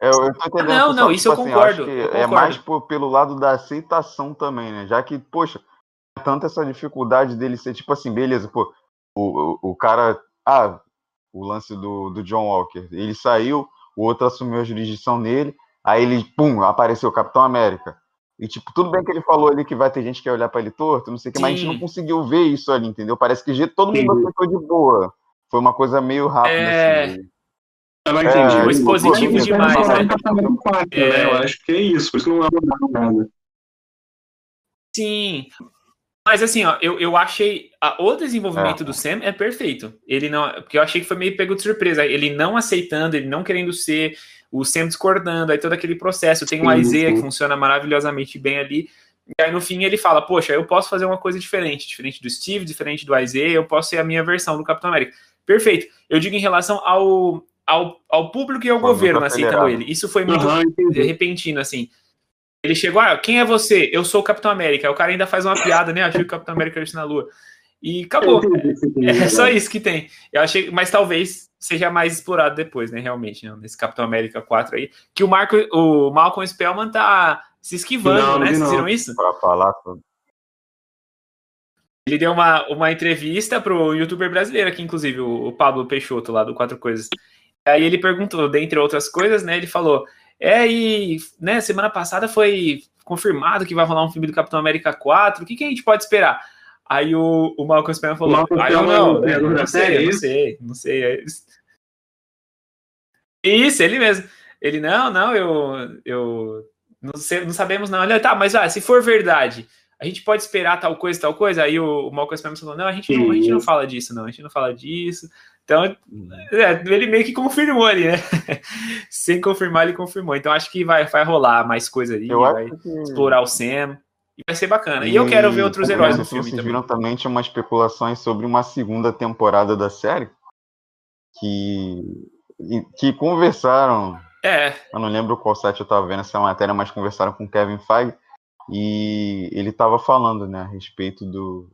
B: Eu, eu tô entendendo.
C: Não,
B: só,
C: não, isso eu
B: assim,
C: concordo,
B: acho que
C: eu
B: É
C: concordo.
B: mais por- pelo lado da aceitação também, né? Já que, poxa, tanto essa dificuldade dele ser tipo assim, beleza, pô, o, o, o cara. Ah, o lance do, do John Walker. Ele saiu, o outro assumiu a jurisdição dele, aí ele, pum, apareceu o Capitão América. E, tipo, tudo bem que ele falou ali que vai ter gente que vai olhar pra ele torto, não sei o que, mas a gente não conseguiu ver isso ali, entendeu? Parece que todo mundo aceitou de boa. Foi uma coisa meio rápida,
C: É.
B: assim.
A: Agora
B: É,
A: entendi.
C: expositivo
A: Eles
C: demais, né?
A: Capitão América 4,
C: É.
A: né? Eu acho que é isso, isso não abordaram nada.
C: Sim. Mas assim, ó, eu, eu achei. A, o desenvolvimento
B: É.
C: do Sam é perfeito. Ele não. Porque eu achei que foi meio pego de surpresa. Ele não aceitando, ele não querendo ser, o Sam discordando, aí todo aquele processo. Tem
A: Sim,
C: Isaiah que funciona maravilhosamente bem ali. E aí no fim ele fala, poxa, eu posso fazer uma coisa diferente, diferente do Steve, diferente do Isaiah, eu posso ser a minha versão do Capitão América. Perfeito. Eu digo em relação ao, ao, ao público e ao
B: muito
C: governo aceitando
B: acelerado.
C: ele. Isso foi muito
A: entendi.
C: repentino, assim. Ele chegou, ah, quem é você? Eu sou o Capitão América. O cara ainda faz uma piada, né? Achei que o Capitão América ia na Lua. E acabou. É
A: dizer.
C: só isso que tem. Eu achei, mas talvez seja mais explorado depois, né? Realmente, né? nesse Capitão América 4 aí. Que o Marco, o Malcolm Spellman tá se esquivando,
A: Não,
C: né? Vocês
A: não.
C: viram isso?
B: Pra falar sobre.
C: Ele deu uma, uma entrevista pro youtuber brasileiro aqui, inclusive, o, o Pablo Peixoto, lá do Quatro Coisas. Aí ele perguntou, dentre outras coisas, né? Ele falou: É, e né, semana passada foi confirmado que vai rolar um filme do Capitão América 4. O que, que a gente pode esperar? Aí o, o Malcolm Spellman falou:
A: Malcolm
C: Ah, eu não, né, não sei,
A: é
C: não sei, não sei. é isso. Isso, ele mesmo. Ele, não, não, eu, eu não, sei, não sabemos não. Ele, tá, mas ah, se for verdade, a gente pode esperar tal coisa, tal coisa? Aí o, o Malcolm Spellman falou, não, a gente não, a gente não fala disso, não, a gente não fala disso. Então, é, ele meio que confirmou ali, né? Sem confirmar, ele confirmou. Então, acho que vai, vai rolar mais coisa ali,
B: Eu
C: vai
B: que.
C: explorar o Sam. E vai ser bacana. E, eu quero ver outros heróis no filme
B: vocês
C: também.
B: viram também, tinha umas especulações sobre uma segunda temporada da série que, e- que conversaram
C: É,
B: eu não lembro qual site eu tava vendo essa matéria, mas conversaram com o Kevin Feige e ele tava falando, né, a respeito do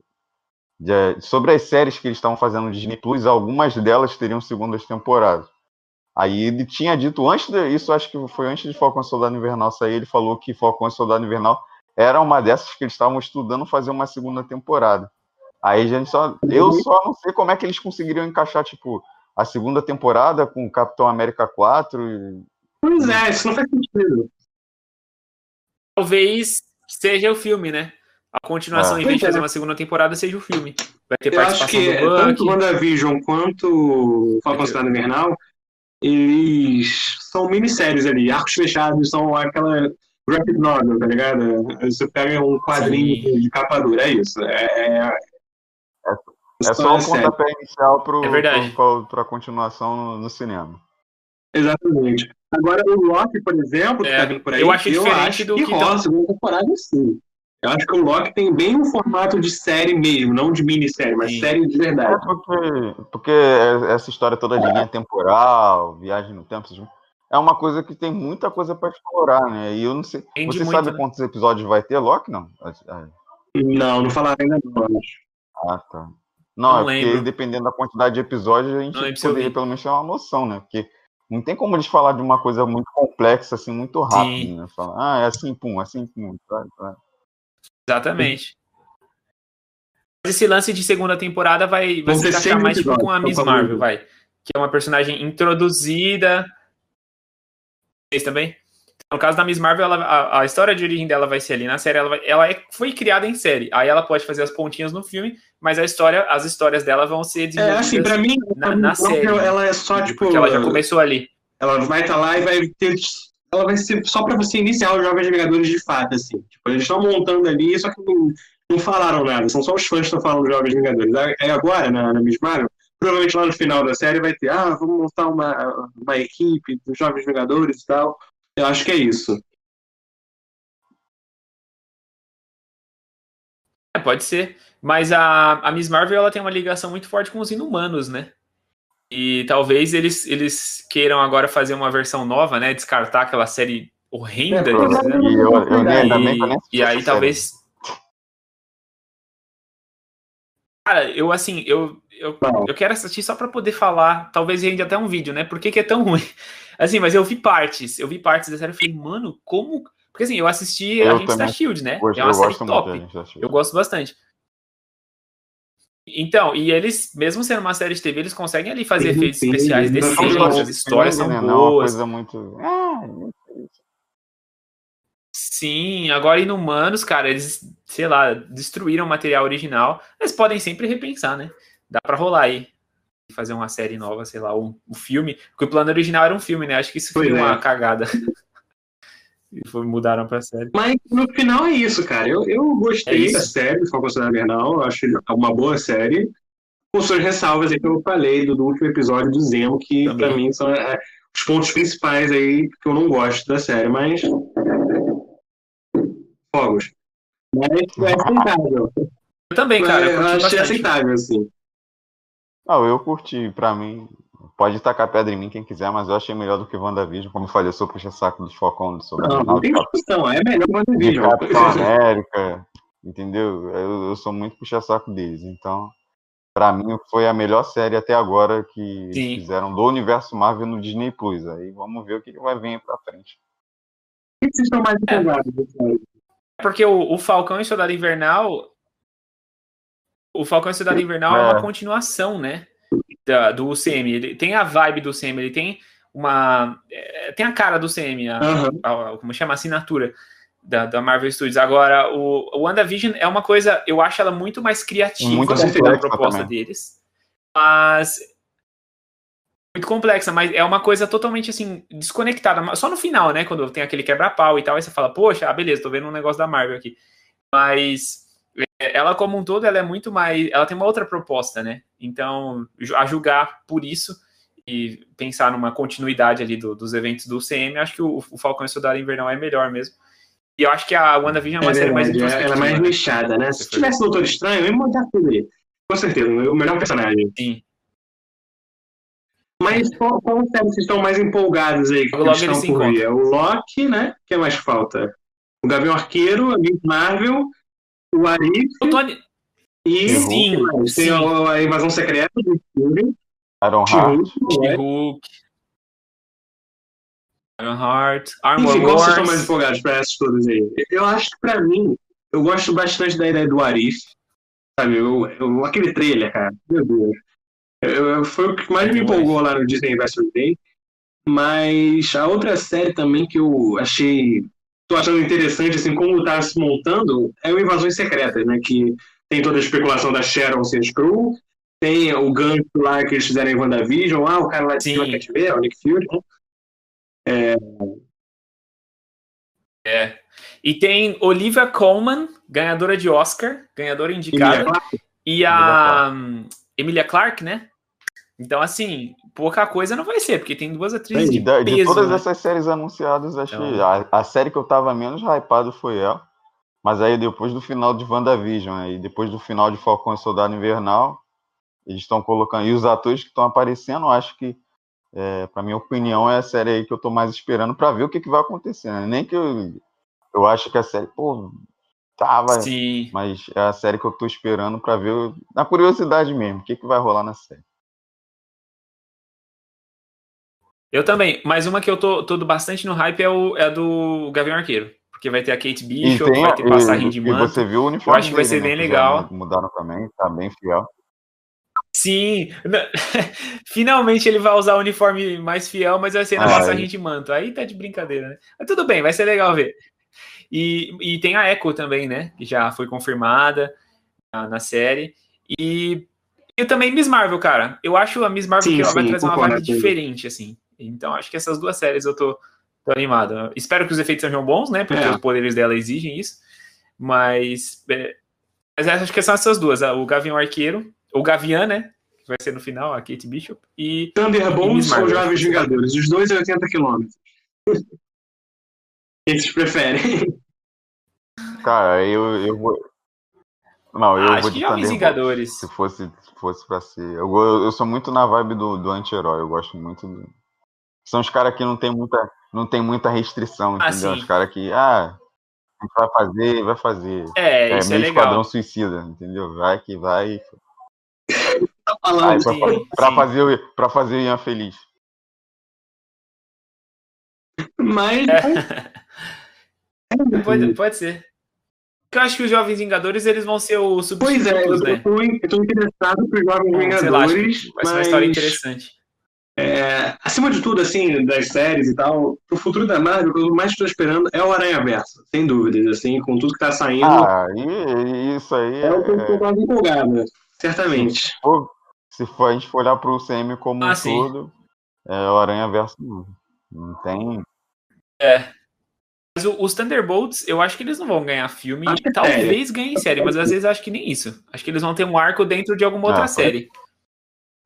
B: de- sobre as séries que eles estavam fazendo no Disney Plus, algumas delas teriam segundas temporadas. Aí ele tinha dito antes de, isso acho que foi antes de Falcão e Soldado Invernal sair, ele falou que Falcão e Soldado Invernal era uma dessas que eles estavam estudando fazer uma segunda temporada. Aí gente só eu só não sei como é que eles conseguiriam encaixar tipo a segunda temporada com Capitão América 4 e
A: Pois é, isso não faz sentido.
C: talvez seja o filme, né? A continuação,
B: Ah.
C: em vez de
A: é.
C: fazer uma segunda temporada, seja o filme. Vai ter
A: Eu acho
C: participação
A: que
C: do
A: tanto
C: Buck.
A: WandaVision quanto Falcão Cidade Invernal, eles são minisséries ali, arcos fechados, são aquela graphic novel, tá ligado? Você pega um quadrinho
C: Sim.
A: de, capa dura, é isso. É, é,
B: É só o pontapé inicial pro,
C: É verdade.
B: pro, pra continuação no, no cinema.
A: Exatamente. Agora, o Loki, por exemplo, que
C: É,
A: tá vindo por aí,
C: eu acho diferente
A: acho
C: do
A: que
C: que
A: rola
C: tão-
A: a segunda temporada sim. Eu acho que o Loki tem bem um formato de série mesmo, não de minissérie, mas
C: Sim.
A: série de
B: É
A: verdade.
B: porque, porque é- essa história toda de linha temporal, viagem no tempo, é uma coisa que tem muita coisa pra explorar, né? E eu não sei.
C: Rende
B: Você
C: muito,
B: sabe
C: né?
B: quantos episódios vai ter, Loki? Não.
A: Não, não falaram ainda não, eu acho.
B: Ah, tá. Não,
C: Não
B: é porque dependendo da quantidade de episódios, a gente
C: Não
B: poderia pelo menos ter uma noção, né? Porque não tem como eles falar de uma coisa muito complexa, assim, muito rápido,
C: Sim.
B: né? Falar, ah, é assim, pum, assim, pum. Tá, tá.
C: Exatamente. Mas esse lance de segunda temporada vai, vai se encaixar mais tipo, com a Miss. Marvel, vai. Que é uma personagem introduzida. Vocês também? No caso da Miss Marvel, ela- a, a história de origem dela vai ser ali na série. Ela, vai- ela é- foi criada em série. Aí ela pode fazer as pontinhas no filme, mas a história, as histórias dela vão ser
A: É,
C: desenvolvidas.
A: assim, pra mim,
C: na- na série,
A: ela é só, tipo...
C: porque ela já começou ali.
A: ela vai estar lá e vai ter. Ela vai ser só pra você iniciar os Jovens Vingadores de fato, assim. Tipo, eles estão montando ali, só que não, não falaram nada. São só os fãs que estão falando dos Jovens Vingadores. Aí agora, na, na Miss Marvel, provavelmente lá no final da série vai ter, ah, vamos montar uma, uma equipe dos Jovens Vingadores e tal. Eu acho que é isso.
C: É, pode ser. Mas a, a Miss Marvel ela tem uma ligação muito forte com os inumanos, né? E talvez eles, eles queiram agora fazer uma versão nova, né? Descartar aquela série horrenda.
A: É,
C: eles, né?
B: E eu, eu nem,
C: E, e aí talvez. Cara, eu assim, eu, eu,
A: Não.
C: eu quero assistir só pra poder falar. Talvez rende até um vídeo, né? Por que, que é tão ruim? Assim, mas eu vi partes. Eu vi partes da série e falei, mano, como. Porque assim, eu assisti
B: Eu
C: Agentes da
B: também
C: Shield, né?
B: Hoje
C: é uma série
B: gosto muito
C: top.
B: da gente.
C: Eu gosto bastante. Então, e eles, mesmo sendo uma série de TV, eles conseguem ali fazer efeitos especiais
A: Não,
C: decentes, as histórias
B: Não,
C: são
B: né? Não é uma
C: boas.
B: coisa muito. Ah,
C: Sim, agora Inumanos, cara, eles, sei lá, destruíram o material original. Eles podem sempre repensar, né? Dá pra rolar aí. Fazer uma série nova, sei lá, um, um filme. Porque o plano original era um filme, né? Acho que isso foi
A: é.
C: uma cagada. E foi, mudaram pra série.
A: Mas no final é isso, cara. Eu, eu
C: É
A: gostei
C: isso.
A: da série do Falcão Invernal. Eu acho uma boa série. Com suas ressalvas aí que eu falei do, do último episódio do Zemo, que
C: Também.
A: pra mim são é, os pontos principais aí que eu não gosto da série, mas. Fogos. Mas é aceitável.
C: Eu também, cara, eu
A: eu achei
C: bastante.
A: aceitável, assim.
B: Não, eu curti, pra mim. Pode tacar pedra em mim quem quiser, mas eu achei melhor do que WandaVision. Como eu falei, eu sou puxa-saco dos Falcão, do
A: Não, não tem discussão. É melhor que o
B: de
A: WandaVision.
B: Capitão América, entendeu? Eu, eu sou muito puxa-saco deles. Então, pra mim, foi a melhor série até agora que
C: Sim.
B: fizeram do universo Marvel no Disney Plus. Aí vamos ver o que, que vai vir aí pra frente.
A: O que vocês estão mais
C: É.
A: empolgados? assim?
C: Porque o, o Falcão e Soldado Invernal. O Falcão e Soldado Invernal é,
B: É.
C: uma continuação, né? Da- do UCM. Ele tem a vibe do UCM, ele tem uma. é, tem a cara do UCM, a,
A: Aham.
C: a- como chama? A assinatura da, da Marvel Studios. Agora, o, o WandaVision é uma coisa. Eu acho ela muito mais criativa
B: Muito
C: da proposta
B: também.
C: deles. Mas. Muito complexa, mas é uma coisa totalmente assim, desconectada. Só no final, né? Quando tem aquele quebra-pau e tal, aí você fala, poxa, ah, beleza, tô vendo um negócio da Marvel aqui. Mas ela, como um todo, ela é muito mais. Ela tem uma outra proposta, né? Então, a julgar por isso e pensar numa continuidade ali do- dos eventos do CM, acho que o, o Falcão e o Soldado Invernal é melhor mesmo. E eu acho que a WandaVision é uma
A: É
C: série mais
A: verdade, ela é mais
C: introspectiva. né?
A: nichada, né?
C: Se
A: tivesse Doutor Estranho, eu ia montar tudo aí. Com certeza, o melhor personagem.
C: Sim.
A: Mas qual, qual série vocês estão mais empolgados aí? Que estão por vir? É o Loki, né? O que mais falta? O Gavião Arqueiro, a Miss Marvel, o Arif
C: Eu tô ani-
A: e
C: Sim,
A: o mais? tem
C: sim.
A: a, Invasão Secreta do Fury,
B: Iron Heart.
A: She-Hulk, né?
C: Hulk. Iron Heart. Armor
A: Enfim, qual vocês estão mais empolgados para essas todas aí? Eu acho que pra mim, eu gosto bastante da ideia do Arif. Sabe, eu, eu- aquele trailer, cara. Meu Deus. Eu- eu- foi o que mais me empolgou lá no Disney Investor Day. Mas a outra série também que eu achei. Tô achando interessante, assim, como tá se montando, é o Invasões Secretas, né? Que tem toda a especulação da Sharon ser Screw, tem o gancho lá que eles fizeram em WandaVision, ah, o cara lá de
C: Sim.
A: cima quer te ver, é o Nick Fury, né?
C: É. E tem Olivia Colman, ganhadora de Oscar, ganhadora indicada.
A: Emilia
C: E a hum, Emilia Clarke, né? Então, assim, pouca coisa não vai ser, porque tem duas atrizes de,
B: De, de
C: peso.
B: todas
C: né?
B: essas séries anunciadas, acho
C: Então-
B: que a, a série que eu tava menos hypado foi ela. Mas aí depois do final de WandaVision, aí depois do final de Falcão e Soldado Invernal, eles estão colocando. E os atores que estão aparecendo, acho que, é, para minha opinião, é a série aí que eu tô mais esperando para ver o que, que vai acontecer. né? Nem que eu, eu acho que a série, pô, vai.
C: Sim.
B: Mas é a série que eu tô esperando para ver, na curiosidade mesmo, o que, que vai rolar na série.
C: Eu também. Mas uma que eu tô, tô bastante no hype é, o, é a do Gavião Arqueiro. Porque vai ter a Kate Bishop,
B: tem,
C: vai ter passagem
B: e,
C: de
B: e
C: manto.
B: você viu o uniforme
C: acho que vai
B: dele,
C: ser
B: né,
C: bem
B: já
C: legal.
B: Mudaram também, tá bem fiel.
C: Sim. Finalmente ele vai usar o uniforme mais fiel, mas vai ser na
B: Ah,
C: passagem de manto. Aí tá de brincadeira, né? Mas tudo bem, vai ser legal ver. E, e tem a Echo também, né? Que já foi confirmada na, na série. E, e também Miss Marvel, cara. Eu acho a Miss Marvel
A: Sim,
C: que ela vai trazer uma vibe diferente, assim. Então acho que essas duas séries eu tô, tô animado. Espero que os efeitos sejam bons, né? Porque
A: É.
C: os poderes dela exigem isso. Mas, é, mas acho que são essas duas: a- o Gavião Arqueiro, o Gavião, né? Que vai ser no final, a Kate Bishop. E
A: Thunderbolts ou. Jovens Vingadores? Os dois é 80 quilômetros. Vocês preferem?
B: Cara, eu, eu vou. Não, eu
C: ah,
B: vou de.
C: Vingadores.
B: Se fosse, se fosse pra ser. Eu, go- eu sou muito na vibe do, do anti-herói. Eu gosto muito do. São os caras que não tem muita, não tem muita restrição,
C: Ah,
B: entendeu? Os caras que, ah, a gente vai fazer, vai fazer.
C: É,
B: É,
C: isso é
B: meio
C: legal.
B: esquadrão suicida, entendeu? Vai que vai.
A: Tá
B: Aí,
A: falando.
B: pra,
C: sim,
B: pra fazer, o- pra fazer o Ian feliz.
A: Mas.
C: Pode, pode ser. Porque eu acho que os Jovens Vingadores eles vão ser os
A: Pois é, eu
C: substitutos, né?
A: tô, eu tô interessado por Jovens
C: Sei lá, acho que
A: Vingadores.
C: vai ser uma
A: mas,
C: história interessante.
A: É, acima de tudo, assim, das séries e tal, pro futuro da Marvel, o que eu mais estou esperando é o Aranha Verso, sem dúvidas, assim, com tudo que tá saindo.
B: Ah, e, e isso aí
A: é o que eu
B: é,
A: tô mais empolgado, certamente.
B: Pô, se for, a gente for olhar pro CM como
C: Ah,
B: um
C: sim.
B: todo, é o Aranha Verso não. Não tem.
C: Mas o- os Thunderbolts, eu acho que eles não vão ganhar filme.
A: Acho que é
C: Talvez ganhem série, mas às vezes acho que nem isso. Acho que eles vão ter um arco dentro de alguma outra
B: Ah,
C: série.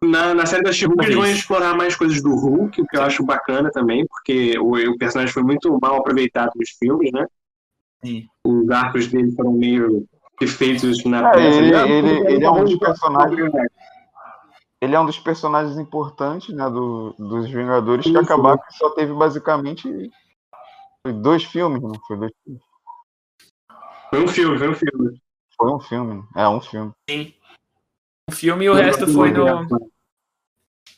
A: Na, na série da She-Hulk eles vão explorar mais coisas do Hulk, o que eu acho bacana também, porque o, o personagem foi muito mal aproveitado nos filmes, né?
C: Sim.
A: Os arcos dele foram meio feitos na
B: É,
A: peça.
B: ele-
A: Ah,
B: ele- ele é um dos personagens- Ele é um dos personagens importantes, né, do, dos Vingadores, que
A: Isso.
B: acabaram que só teve basicamente dois filmes, não foi dois filmes.
A: Foi um filme, foi um filme.
B: Foi um filme, é um filme.
C: Um filme e o resto foi no.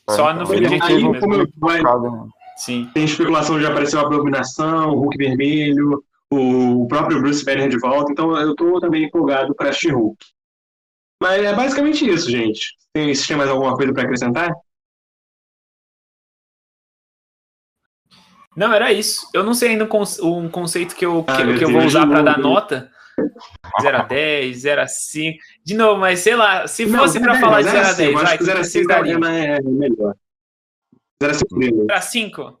C: Só no
B: então,
C: Jake
B: teve um
C: mesmo.
A: como vai,
B: focado, né?
C: Sim.
A: tem especulação de aparecer a Abominação, o Hulk Vermelho, o próprio Bruce Banner de volta, então eu tô também empolgado pra She-Hulk. Mas é basicamente isso, gente. Tem, vocês têm mais alguma coisa pra acrescentar?
C: Não, era isso. Eu não sei ainda um conce- conceito que eu, que,
A: Ah,
C: que eu vou usar para dar nota. 0 a 10, 0 a 5. De novo, mas sei lá, se fosse para falar de 0 a 10,
A: eu
C: vai,
A: acho que
C: o
A: 0 a
C: que vocês
A: 5
C: dariam?
A: é melhor. 0 a 5 mesmo.
C: 0 a 5? Eu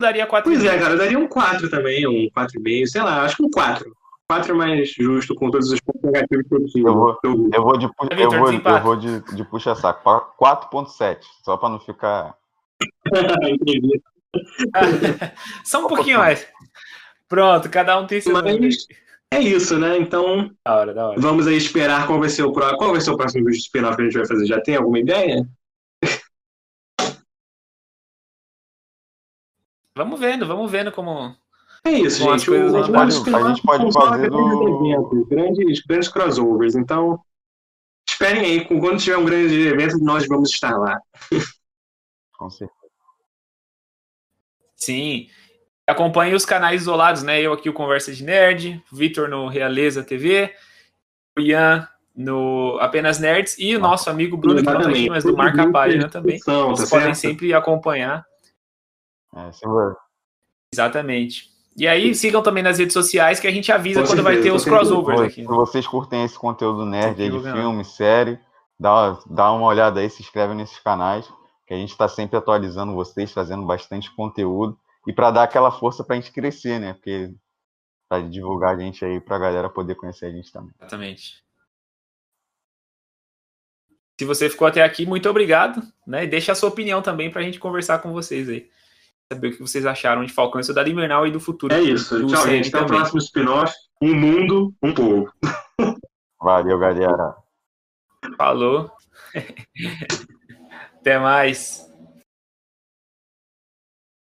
C: daria 4
A: Pois é, cara, eu daria um 4 também, um 4,5, sei lá, acho que um 4. 4 é mais justo com todos os pontos negativos que eu tive.
B: Eu vou-
A: Eu-
B: vou de, pu-
C: Vitor,
B: eu vou, eu vou de, de puxa-saco. 4.7, só pra não ficar.
A: Entendi.
C: Só um pouquinho mais. Pronto, cada um tem seu.
A: Mas é isso, né? Então,
C: Da hora, da hora.
A: vamos aí esperar qual vai ser o, qual vai ser o próximo vídeo de spin-off que a gente vai fazer. Já tem alguma ideia?
C: Vamos vendo, vamos vendo como.
A: É isso,
C: as
A: gente.
C: coisas
A: O- os
C: andando.
A: nossos spin-offs
B: A gente pode fazer do-
A: eventos, grandes, grandes crossovers. Então, esperem aí. Quando tiver um grande evento, nós vamos estar lá.
B: Com certeza.
C: Sim. Acompanhe os canais isolados, né? Eu aqui, o Conversa de Nerd, o Vitor no Realeza TV, o Ian no Apenas Nerds e o nosso amigo Bruno, que não tá aqui, mas do Marca a Página também.
A: Discussão, tá
C: Vocês podem
A: certo?
C: sempre acompanhar.
B: É,
C: Exatamente. E aí, sigam também nas redes sociais que a gente avisa
A: Com
C: quando vai ter os
A: com certeza.
C: crossovers
B: se
C: aqui.
B: vocês curtem esse conteúdo nerd aí de filme, série, dá, dá uma olhada aí, se inscreve nesses canais, que a gente está sempre atualizando vocês, trazendo bastante conteúdo. E para dar aquela força para a gente crescer, né? Porque para divulgar a gente aí, para a galera poder conhecer a gente também.
C: Exatamente. Se você ficou até aqui, muito obrigado, né? E deixa a sua opinião também pra gente conversar com vocês aí. Saber o que vocês acharam de Falcão e Soldado Invernal e do futuro.
A: É isso.
C: do
A: Tchau, gente. Até o próximo spin-off. Um mundo, um povo.
B: Valeu, galera.
C: Falou. Até mais.